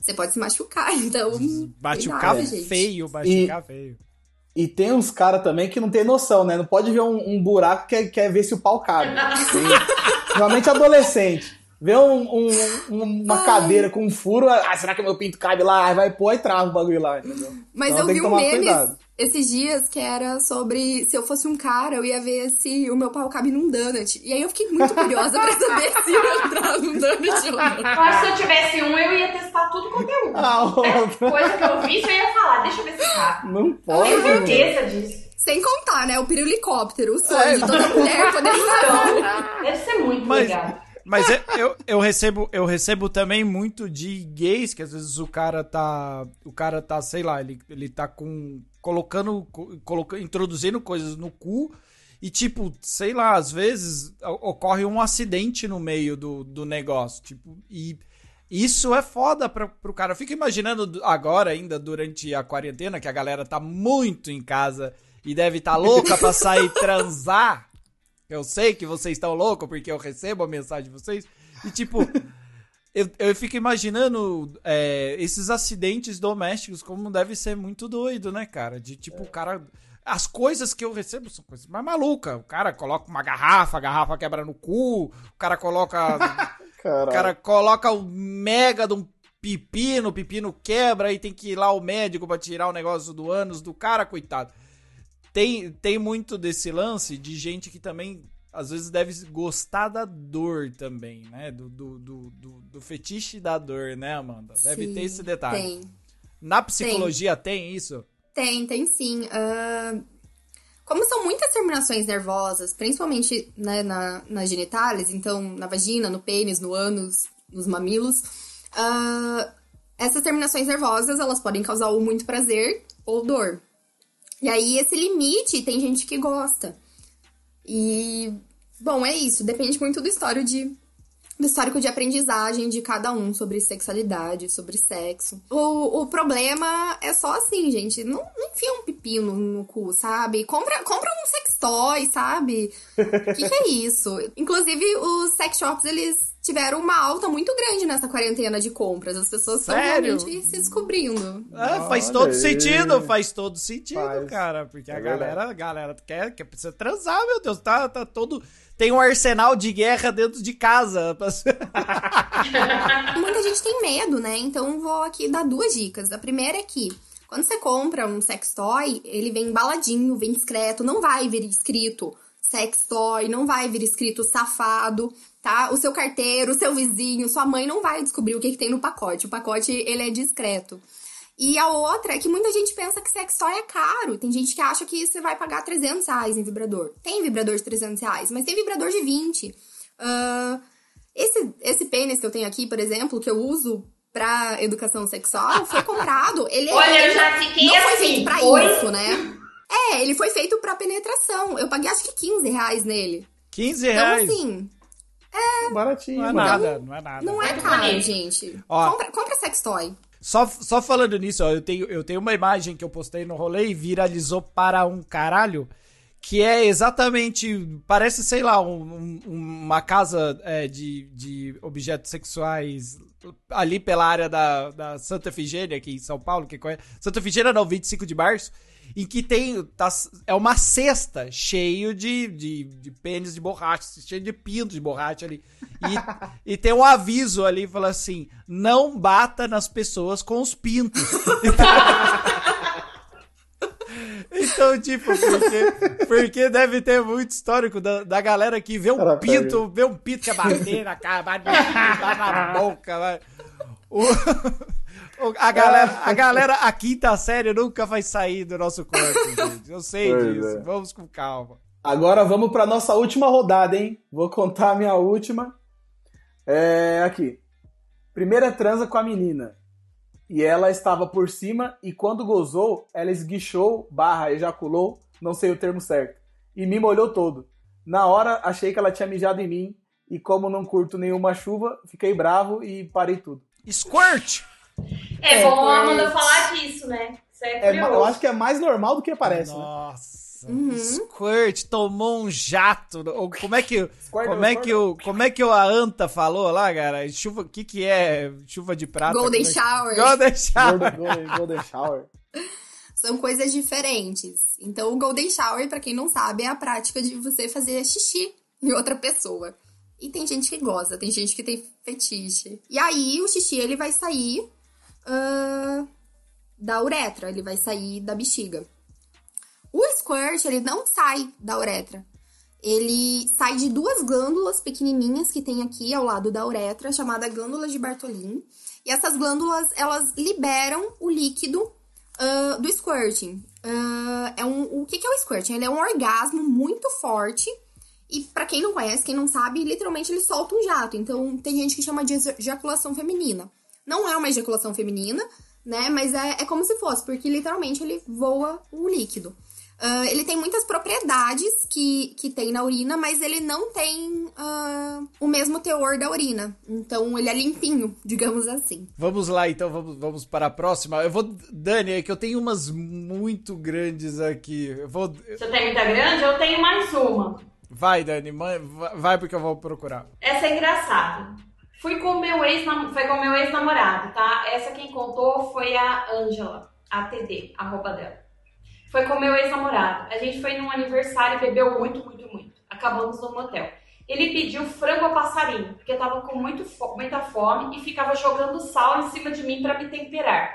Você pode se machucar, então... Machucar feio, machucar e... feio. E tem uns caras também que não tem noção, né? Não pode ver um, um buraco que quer, quer ver se o pau cabe. Normalmente adolescente. Vê um, um, uma Ai. cadeira com um furo, ah, será que meu pinto cabe lá? Aí vai pôr e trava o bagulho lá, entendeu? Mas então, eu vi um meme esses dias que era sobre se eu fosse um cara, eu ia ver se o meu pau cabe num donut. E aí eu fiquei muito curiosa pra saber se eu entrar num donut ou não. Eu acho que se eu tivesse um, eu ia testar tudo qualquer um. Ah, é, coisa que eu vi, eu ia falar, deixa eu ver se cabe. Não pode. Eu tenho certeza disso. Sem contar, né? O pirulicóptero, o sonho é. de toda mulher poder então, Deve ser muito Mas... legal. Mas eu, eu, recebo, eu recebo também muito de gays, que às vezes o cara tá. O cara tá, sei lá, ele, ele tá com. Colocando. colocando introduzindo coisas no cu. E, tipo, sei lá, às vezes ocorre um acidente no meio do, do negócio. Tipo, e isso é foda pra, pro cara. Eu fico imaginando agora, ainda durante a quarentena, que a galera tá muito em casa e deve estar tá louca pra sair transar. Eu sei que vocês estão loucos porque eu recebo a mensagem de vocês. E tipo, eu, eu fico imaginando é, esses acidentes domésticos como deve ser muito doido, né, cara? De tipo, o cara. As coisas que eu recebo são coisas mais malucas. O cara coloca uma garrafa, a garrafa quebra no cu, o cara coloca. o cara coloca o mega de um pepino, o pepino quebra e tem que ir lá o médico pra tirar o negócio do ânus do cara, coitado tem, tem muito desse lance de gente que também às vezes deve gostar da dor também, né? Do, do, do, do, do fetiche da dor, né, Amanda? Deve sim, ter esse detalhe. Tem. Na psicologia tem, tem isso? Tem, tem sim. Uh, como são muitas terminações nervosas, principalmente né, na, nas genitálias, então na vagina, no pênis, no ânus, nos mamilos, uh, essas terminações nervosas elas podem causar ou muito prazer ou dor. E aí, esse limite, tem gente que gosta. E, bom, é isso. Depende muito do histórico de, do histórico de aprendizagem de cada um sobre sexualidade, sobre sexo. O, o problema é só assim, gente. Não, não enfia um pepino no cu, sabe? Compra, compra um sextoy, sabe? O que, que é isso? Inclusive, os sex shops, eles tiveram uma alta muito grande nessa quarentena de compras. As pessoas estão realmente se descobrindo. É, faz todo aí. sentido, faz todo sentido, faz. cara. Porque é a galera, a galera quer, quer precisa transar, meu Deus. Tá, tá todo. Tem um arsenal de guerra dentro de casa. Muita gente tem medo, né? Então vou aqui dar duas dicas. A primeira é que. Quando você compra um sex toy, ele vem embaladinho, vem discreto, não vai vir escrito sex toy, não vai vir escrito safado tá? O seu carteiro, o seu vizinho, sua mãe não vai descobrir o que, que tem no pacote. O pacote, ele é discreto. E a outra é que muita gente pensa que sex toy é caro. Tem gente que acha que você vai pagar 300 reais em vibrador. Tem vibrador de 300 reais, mas tem vibrador de 20. Uh, esse, esse pênis que eu tenho aqui, por exemplo, que eu uso pra educação sexual, foi comprado. Ele é Olha, eu já fiquei não assim. foi feito pra Oi? isso, né? É, ele foi feito pra penetração. Eu paguei acho que 15 reais nele. 15 reais? Então, assim, é. Baratinho. Não é nada, não é nada. Não é caro, gente. Ó, compra, compra sextoy. Só, só falando nisso, ó, eu tenho, eu tenho uma imagem que eu postei no rolê e viralizou para um caralho. Que é exatamente. Parece, sei lá, um, um, uma casa é, de, de objetos sexuais ali pela área da, da Santa Efigênia, aqui em São Paulo. Que conhece. Santa Efigênia, não, 25 de março em que tem. Tá, é uma cesta cheio de, de, de pênis de borracha, cheio de pinto de borracha ali. E, e tem um aviso ali, fala assim: não bata nas pessoas com os pintos. Então, tipo, porque, porque deve ter muito histórico da, da galera que vê um pinto, vê um pinto que é bater na cara, bate na boca. Vai. O, a galera, a galera, a quinta série nunca vai sair do nosso corpo, gente. Eu sei pois disso. É. Vamos com calma. Agora vamos para nossa última rodada, hein? Vou contar a minha última. É aqui. Primeira transa com a menina. E ela estava por cima e quando gozou, ela esguichou, barra, ejaculou, não sei o termo certo, e me molhou todo. Na hora, achei que ela tinha mijado em mim e como não curto nenhuma chuva, fiquei bravo e parei tudo. Squirt! É, é bom a Amanda falar disso, né? É, é, eu acho que é mais normal do que parece. Né? Nossa. Né? Uhum. Squirt tomou um jato. Como é que, como é que, o, como é que o Anta falou lá, cara? Chuva, o que que é chuva de prata? Golden é shower. Golden shower. Golden, golden, golden shower. São coisas diferentes. Então, o golden shower, para quem não sabe, é a prática de você fazer xixi em outra pessoa. E tem gente que gosta, tem gente que tem fetiche. E aí, o xixi, ele vai sair uh, da uretra, ele vai sair da bexiga. O squirt, ele não sai da uretra. Ele sai de duas glândulas pequenininhas que tem aqui ao lado da uretra, chamada glândula de Bartolin. E essas glândulas, elas liberam o líquido uh, do squirting. Uh, é um, o que, que é o squirting? Ele é um orgasmo muito forte. E para quem não conhece, quem não sabe, literalmente ele solta um jato. Então, tem gente que chama de ejaculação feminina. Não é uma ejaculação feminina, né? Mas é, é como se fosse, porque literalmente ele voa o líquido. Uh, ele tem muitas propriedades que, que tem na urina, mas ele não tem uh, o mesmo teor da urina. Então ele é limpinho, digamos assim. Vamos lá, então, vamos, vamos para a próxima. Eu vou. Dani, é que eu tenho umas muito grandes aqui. Eu vou... Você tem muita grande? Eu tenho mais uma. Vai, Dani, vai porque eu vou procurar. Essa é engraçada. Fui com meu ex, foi com meu ex-namorado, tá? Essa quem contou foi a Angela, ATD, arroba dela. Foi com meu ex-namorado. A gente foi num aniversário e bebeu muito, muito, muito. Acabamos no motel. Ele pediu frango ao passarinho, porque tava com muito fo muita fome e ficava jogando sal em cima de mim para me temperar.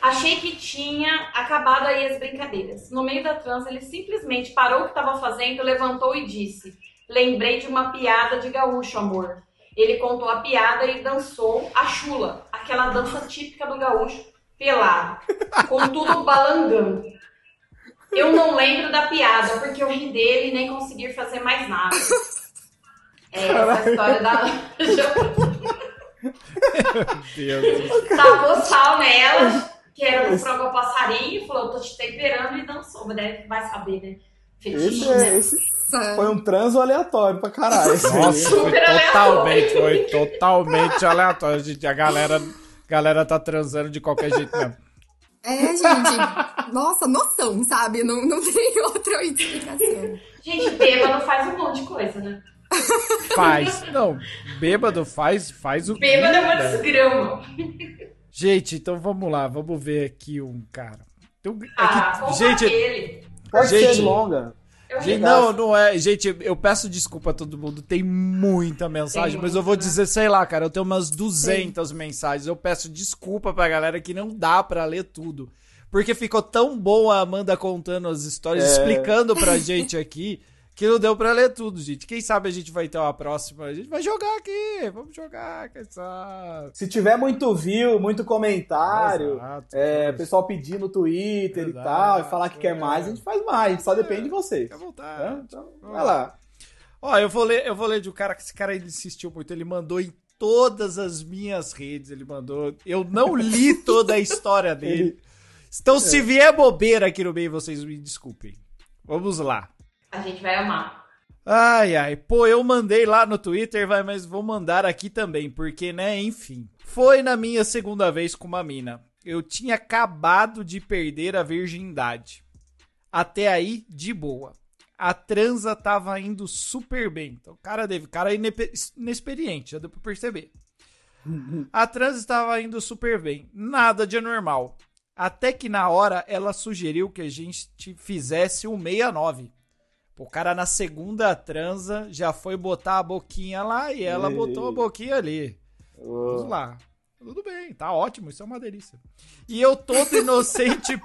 Achei que tinha acabado aí as brincadeiras. No meio da transa, ele simplesmente parou o que estava fazendo, levantou e disse: Lembrei de uma piada de gaúcho, amor. Ele contou a piada e dançou a chula, aquela dança típica do gaúcho, pelado, com tudo balangando. Eu não lembro da piada, porque eu ri dele e nem consegui fazer mais nada. É essa história da. Meu Deus. Tacou sal nela, que era do frango ao passarinho, e falou: tô te temperando e dançou. Mas deve, vai saber, né? Fetiche, esse, é, esse foi um transo aleatório pra caralho. Nossa, foi totalmente, foi totalmente aleatório. A galera galera tá transando de qualquer jeito mesmo. É, gente. Nossa, noção, sabe? Não, não tem outra explicação. Gente, bêbado faz um monte de coisa, né? Faz. Não, bêbado faz, faz o Bêbado é uma desgrama. Gente, então vamos lá, vamos ver aqui um cara. Então, é ah, gente, ele. Pode gente, ser longa. Gente, não, não é. Gente, eu peço desculpa a todo mundo. Tem muita mensagem, Tem mas muito, eu vou né? dizer, sei lá, cara, eu tenho umas 200 Sim. mensagens. Eu peço desculpa pra galera que não dá pra ler tudo. Porque ficou tão boa a Amanda contando as histórias, é... explicando pra gente aqui que não deu pra ler tudo, gente. Quem sabe a gente vai ter uma próxima. A gente vai jogar aqui. Vamos jogar, quem sabe. Se tiver muito view, muito comentário, Exato, é, pessoal pedir no Twitter Exato, e tal, e falar que é. quer mais, a gente faz mais. Só é, depende de vocês. Fica à vontade. É? Então, vai lá. Ó, eu vou ler, eu vou ler de um cara que esse cara ele insistiu muito. Ele mandou em todas as minhas redes. Ele mandou. Eu não li toda a história dele. Então, se é. vier bobeira aqui no meio, vocês me desculpem. Vamos lá. A gente vai amar. Ai, ai. Pô, eu mandei lá no Twitter, vai, mas vou mandar aqui também, porque, né, enfim. Foi na minha segunda vez com uma mina. Eu tinha acabado de perder a virgindade. Até aí, de boa. A transa tava indo super bem. Então, cara, deve, cara inexperiente, já deu pra perceber. A transa estava indo super bem. Nada de anormal. Até que na hora ela sugeriu que a gente fizesse um 69. O cara na segunda transa já foi botar a boquinha lá e ela botou a boquinha ali. Vamos lá. Tudo bem, tá ótimo, isso é uma delícia. E eu todo inocente,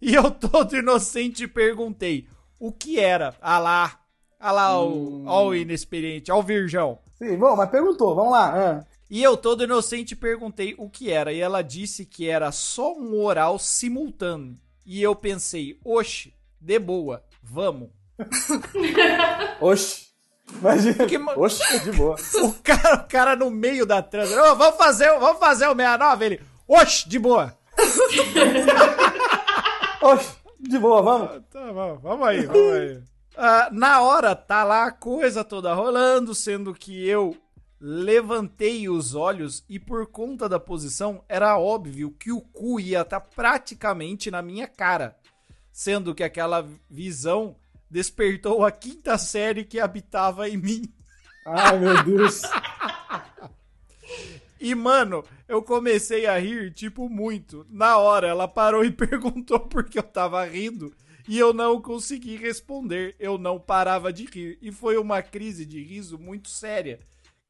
e eu todo inocente perguntei, o que era? Ah lá, ah lá hum. o, o inexperiente, ó o virgão. Sim, bom, mas perguntou, vamos lá. Ah. E eu todo inocente perguntei o que era, e ela disse que era só um oral simultâneo. E eu pensei, oxe, de boa, vamos. Oxi. Imagina. Porque, Oxe, de boa. O cara, o cara no meio da trans. Oh, vamos fazer, vamos fazer o 69, ele. Oxe, de boa. Oxe, de boa, vamos. Ah, tá, vamos, vamos aí, vamos aí. Uh, na hora, tá lá a coisa toda rolando, sendo que eu levantei os olhos e por conta da posição era óbvio que o cu ia estar tá praticamente na minha cara, sendo que aquela visão despertou a quinta série que habitava em mim. Ai, meu Deus. e, mano, eu comecei a rir, tipo, muito. Na hora, ela parou e perguntou por que eu tava rindo. E eu não consegui responder. Eu não parava de rir. E foi uma crise de riso muito séria.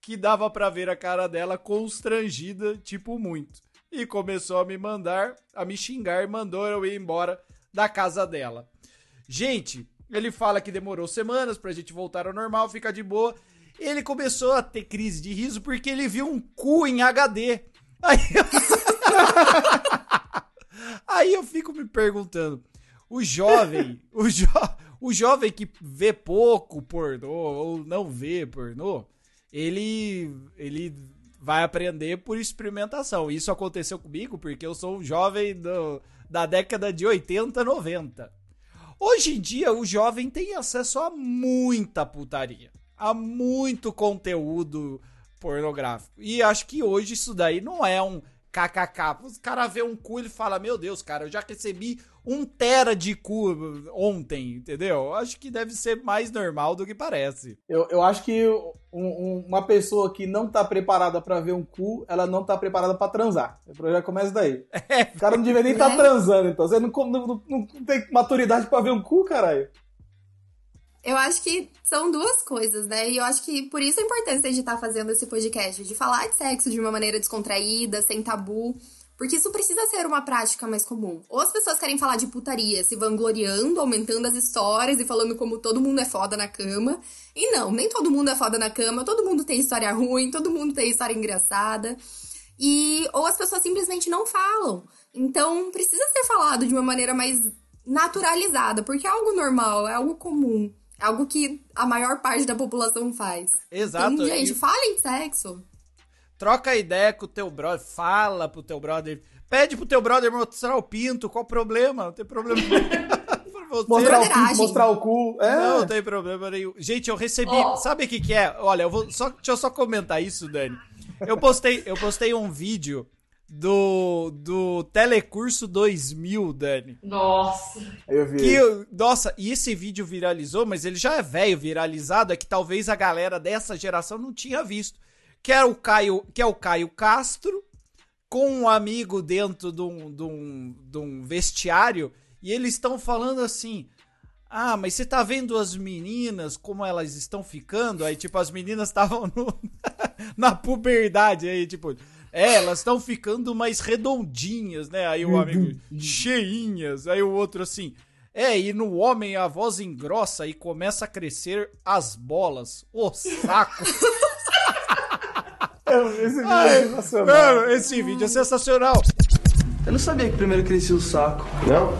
Que dava para ver a cara dela constrangida, tipo, muito. E começou a me mandar, a me xingar e mandou eu ir embora da casa dela. Gente, ele fala que demorou semanas pra gente voltar ao normal, ficar de boa. Ele começou a ter crise de riso porque ele viu um cu em HD. Aí eu... Aí eu fico me perguntando, o jovem, o, jo... o jovem que vê pouco pornô ou não vê pornô, ele ele vai aprender por experimentação. Isso aconteceu comigo porque eu sou um jovem do, da década de 80, 90. Hoje em dia, o jovem tem acesso a muita putaria, a muito conteúdo pornográfico. E acho que hoje isso daí não é um kkk. O cara vê um cu e fala: Meu Deus, cara, eu já recebi um tera de cu ontem, entendeu? Acho que deve ser mais normal do que parece. Eu, eu acho que um, um, uma pessoa que não tá preparada para ver um cu, ela não tá preparada para transar. O já começa daí. É. O cara não devia nem estar tá transando, então. Você não, não, não, não tem maturidade para ver um cu, caralho. Eu acho que são duas coisas, né? E eu acho que por isso a importância de estar tá fazendo esse podcast, de falar de sexo de uma maneira descontraída, sem tabu. Porque isso precisa ser uma prática mais comum. Ou as pessoas querem falar de putaria, se vangloriando, aumentando as histórias e falando como todo mundo é foda na cama. E não, nem todo mundo é foda na cama, todo mundo tem história ruim, todo mundo tem história engraçada. E ou as pessoas simplesmente não falam. Então, precisa ser falado de uma maneira mais naturalizada, porque é algo normal, é algo comum. Algo que a maior parte da população faz. Exato. Então, gente, e... falem de sexo. Troca ideia com o teu brother, fala pro teu brother, pede pro teu brother mostrar o pinto, qual o problema? Não tem problema. mostrar, o pinto, mostrar o cu. É. Não, não tem problema nenhum. Gente, eu recebi. Oh. Sabe o que, que é? Olha, eu vou só, deixa eu só comentar isso, Dani. Eu postei, eu postei um vídeo do, do Telecurso 2000, Dani. Nossa. Eu vi. Que, nossa, e esse vídeo viralizou, mas ele já é velho viralizado, é que talvez a galera dessa geração não tinha visto que é o Caio, que é o Caio Castro, com um amigo dentro de um, de um, de um vestiário, e eles estão falando assim. Ah, mas você tá vendo as meninas, como elas estão ficando? Aí, tipo, as meninas estavam na puberdade, aí, tipo, é, elas estão ficando mais redondinhas, né? Aí o amigo, cheinhas. Aí o outro assim, é, e no homem a voz engrossa e começa a crescer as bolas. O saco! Esse vídeo Ai, é sensacional. Mano, esse vídeo é sensacional. Eu não sabia que primeiro crescia o saco. Não?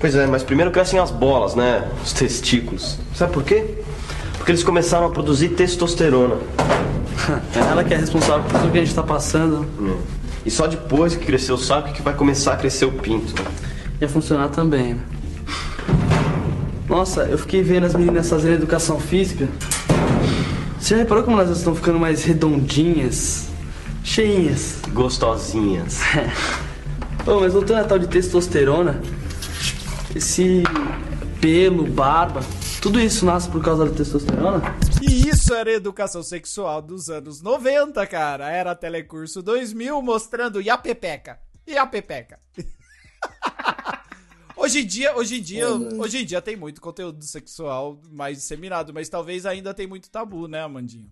Pois é, mas primeiro crescem as bolas, né? Os testículos. Sabe por quê? Porque eles começaram a produzir testosterona. É ela que é responsável por tudo que a gente tá passando. É. E só depois que crescer o saco que vai começar a crescer o pinto. Ia funcionar também, né? Nossa, eu fiquei vendo as meninas fazendo educação física. Você já reparou como elas estão ficando mais redondinhas? Cheinhas. Gostosinhas. oh, mas voltando a tal de testosterona, esse pelo, barba, tudo isso nasce por causa da testosterona? E isso era educação sexual dos anos 90, cara. Era Telecurso 2000 mostrando e a pepeca. E a pepeca. Hoje em dia, hoje em dia, hoje em dia tem muito conteúdo sexual mais disseminado, mas talvez ainda tem muito tabu, né, Amandinho?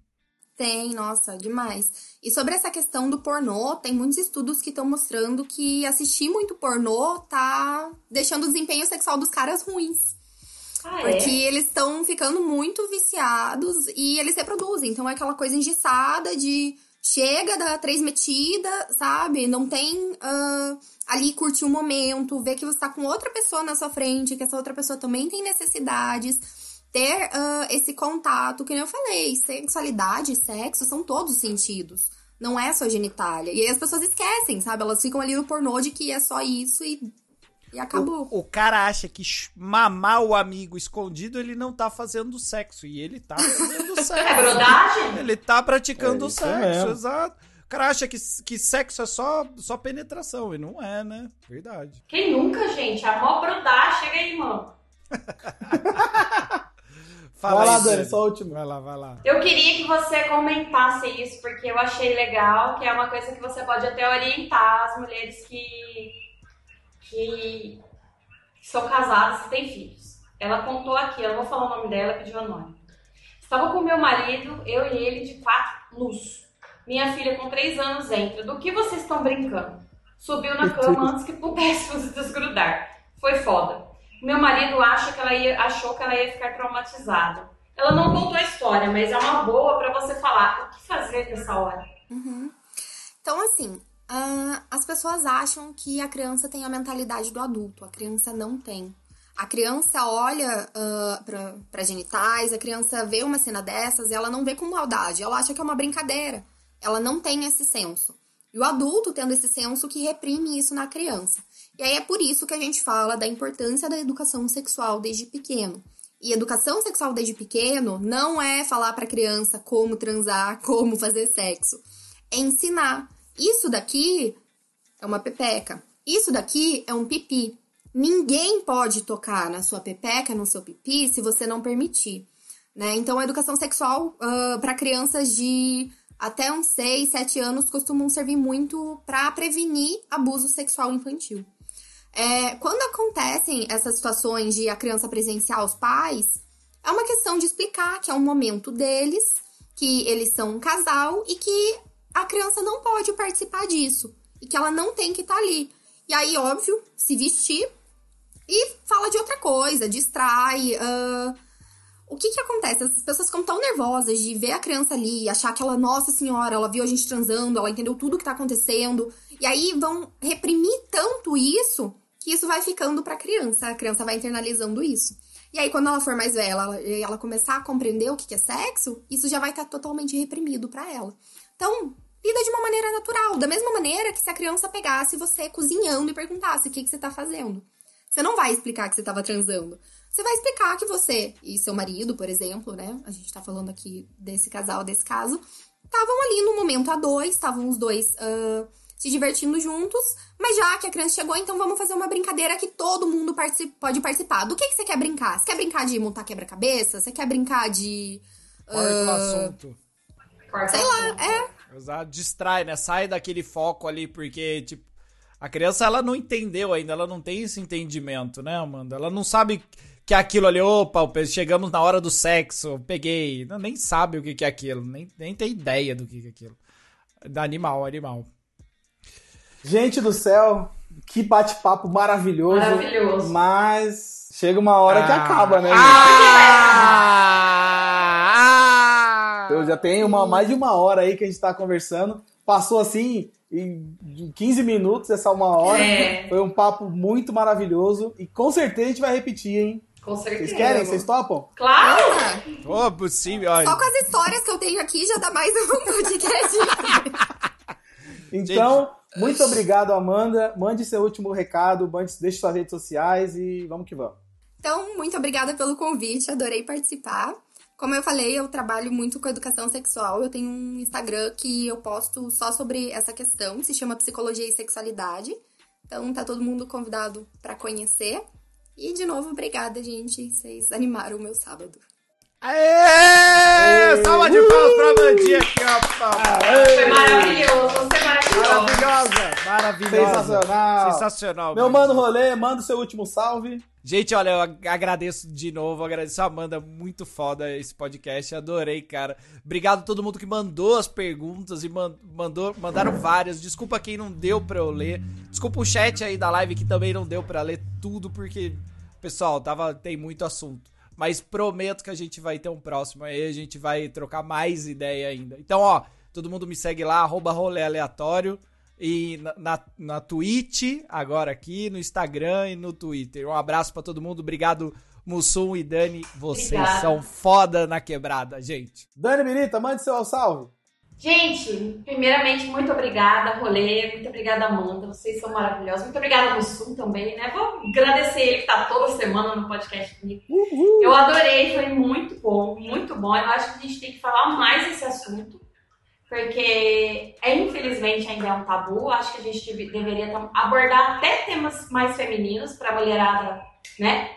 Tem, nossa, demais. E sobre essa questão do pornô, tem muitos estudos que estão mostrando que assistir muito pornô tá deixando o desempenho sexual dos caras ruins. Ah, é? porque é? eles estão ficando muito viciados e eles reproduzem. Então é aquela coisa engessada de chega, dá três metidas, sabe? Não tem uh, ali curtir um momento, ver que você tá com outra pessoa na sua frente, que essa outra pessoa também tem necessidades. ter uh, esse contato, que nem eu falei, sexualidade, sexo são todos sentidos. Não é só genitália. E aí as pessoas esquecem, sabe? Elas ficam ali no pornô de que é só isso e, e acabou. O, o cara acha que mamar o amigo escondido, ele não tá fazendo sexo. E ele tá fazendo sexo. É brodagem? Ele tá praticando é sexo, mesmo. exato. O cara acha que, que sexo é só, só penetração, e não é, né? Verdade. Quem nunca, gente? A mó brodar, chega aí, mano. Fala vai lá, Dani, só o último. Vai lá, vai lá. Eu queria que você comentasse isso, porque eu achei legal, que é uma coisa que você pode até orientar as mulheres que, que são casadas e têm filhos. Ela contou aqui, eu não vou falar o nome dela, pediu o nome. Estava com meu marido, eu e ele, de quatro luz. Minha filha com três anos entra. Do que vocês estão brincando? Subiu na cama antes que pudesse nos desgrudar. Foi foda. Meu marido acha que ela ia, achou que ela ia ficar traumatizada. Ela não contou a história, mas é uma boa para você falar o que fazer nessa hora. Uhum. Então, assim, uh, as pessoas acham que a criança tem a mentalidade do adulto. A criança não tem. A criança olha uh, para genitais, a criança vê uma cena dessas e ela não vê com maldade. Ela acha que é uma brincadeira. Ela não tem esse senso. E o adulto tendo esse senso que reprime isso na criança. E aí é por isso que a gente fala da importância da educação sexual desde pequeno. E educação sexual desde pequeno não é falar para criança como transar, como fazer sexo. É ensinar. Isso daqui é uma pepeca. Isso daqui é um pipi. Ninguém pode tocar na sua pepeca, no seu pipi, se você não permitir. Né? Então, a educação sexual uh, para crianças de até uns 6, 7 anos costumam servir muito para prevenir abuso sexual infantil. É, quando acontecem essas situações de a criança presenciar os pais, é uma questão de explicar que é um momento deles, que eles são um casal e que a criança não pode participar disso e que ela não tem que estar tá ali. E aí, óbvio, se vestir e fala de outra coisa, distrai. Uh, o que que acontece? As pessoas ficam tão nervosas de ver a criança ali, achar que ela, nossa senhora, ela viu a gente transando, ela entendeu tudo que tá acontecendo. E aí vão reprimir tanto isso que isso vai ficando pra criança. A criança vai internalizando isso. E aí, quando ela for mais velha, ela, ela começar a compreender o que é sexo, isso já vai estar tá totalmente reprimido para ela. Então, lida de uma maneira natural. Da mesma maneira que se a criança pegasse você cozinhando e perguntasse o que, que você tá fazendo. Você não vai explicar que você estava transando. Você vai explicar que você e seu marido, por exemplo, né? A gente tá falando aqui desse casal, desse caso, estavam ali no momento a dois, estavam os dois uh, se divertindo juntos, mas já que a criança chegou, então vamos fazer uma brincadeira que todo mundo pode participar. Do que, que você quer brincar? Você quer brincar de montar quebra-cabeça? Você quer brincar de. Uh... o assunto. Sei lá, é. Exato, distrai, né? Sai daquele foco ali, porque, tipo, a criança ela não entendeu ainda, ela não tem esse entendimento, né, Amanda? Ela não sabe que aquilo ali, opa, chegamos na hora do sexo, peguei. Não, nem sabe o que é aquilo, nem, nem tem ideia do que é aquilo. Da animal, animal. Gente do céu, que bate-papo maravilhoso. Maravilhoso. Mas chega uma hora ah. que acaba, né? Ah. Eu já tenho uma, mais de uma hora aí que a gente tá conversando. Passou assim em 15 minutos, essa uma hora. É. Foi um papo muito maravilhoso. E com certeza a gente vai repetir, hein? Com certeza. Vocês querem? Vocês topam? Claro! Oh, possível. Só com as histórias que eu tenho aqui já dá mais um podcast. então, muito obrigado, Amanda. Mande seu último recado, mande, deixe suas redes sociais e vamos que vamos. Então, muito obrigada pelo convite, adorei participar. Como eu falei, eu trabalho muito com educação sexual. Eu tenho um Instagram que eu posto só sobre essa questão, se chama Psicologia e Sexualidade. Então, tá todo mundo convidado para conhecer. E de novo, obrigada, gente. Vocês animaram o meu sábado. Aê! Aê! Salva de palmas pra Mandinha aqui, ó. Foi maravilhoso, você é maravilhosa. Maravilhosa, maravilhosa. Sensacional. Sensacional. Meu mano rolê, manda o seu último salve. Gente, olha, eu agradeço de novo, agradeço a Amanda, muito foda esse podcast, adorei, cara. Obrigado a todo mundo que mandou as perguntas e mandou, mandaram várias. Desculpa quem não deu pra eu ler. Desculpa o chat aí da live que também não deu pra ler tudo, porque, pessoal, tava, tem muito assunto. Mas prometo que a gente vai ter um próximo aí, a gente vai trocar mais ideia ainda. Então, ó, todo mundo me segue lá, arroba rolê aleatório. E na, na, na Twitch, agora aqui, no Instagram e no Twitter. Um abraço para todo mundo. Obrigado, Mussum e Dani, vocês Obrigada. são foda na quebrada, gente. Dani Birita, mande seu salve. Gente, primeiramente, muito obrigada, Rolê. Muito obrigada, Amanda. Vocês são maravilhosos. Muito obrigada, Mussum, também, né? Vou agradecer ele que tá toda semana no podcast comigo. Uhul. Eu adorei, foi muito bom, muito bom. Eu acho que a gente tem que falar mais desse assunto, porque é, infelizmente ainda é um tabu. Acho que a gente deveria abordar até temas mais femininos para a mulherada, né?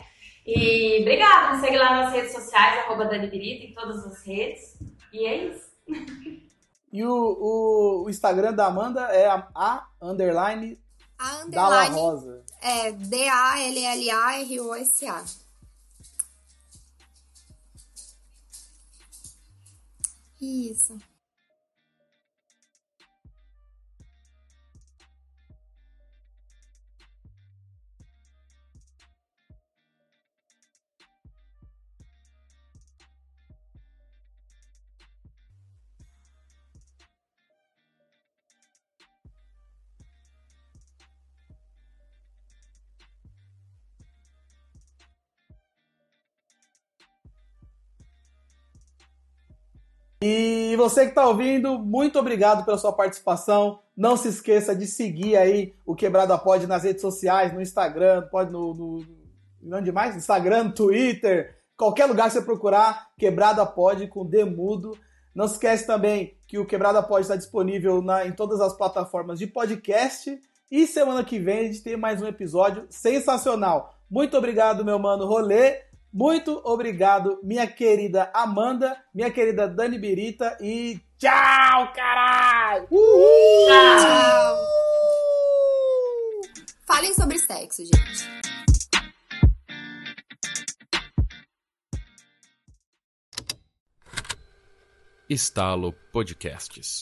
E obrigada, me segue lá nas redes sociais, arroba Dani Birita, em todas as redes. E é isso. E o, o, o, Instagram da Amanda é a, a underline a underline Dalla Rosa. É D-A-L-L-A-R-O-S-A. Isso. E você que está ouvindo, muito obrigado pela sua participação. Não se esqueça de seguir aí o Quebrada Pod nas redes sociais, no Instagram, pode no, no, onde mais? Instagram, Twitter, qualquer lugar que você procurar, Quebrada Pod com Demudo. Não se esquece também que o Quebrada Pod está disponível na, em todas as plataformas de podcast. E semana que vem a gente tem mais um episódio sensacional. Muito obrigado, meu mano Rolê. Muito obrigado, minha querida Amanda, minha querida Dani Birita e tchau, caralho! Uhul! Tchau! Falem sobre sexo, gente. Estalo Podcasts.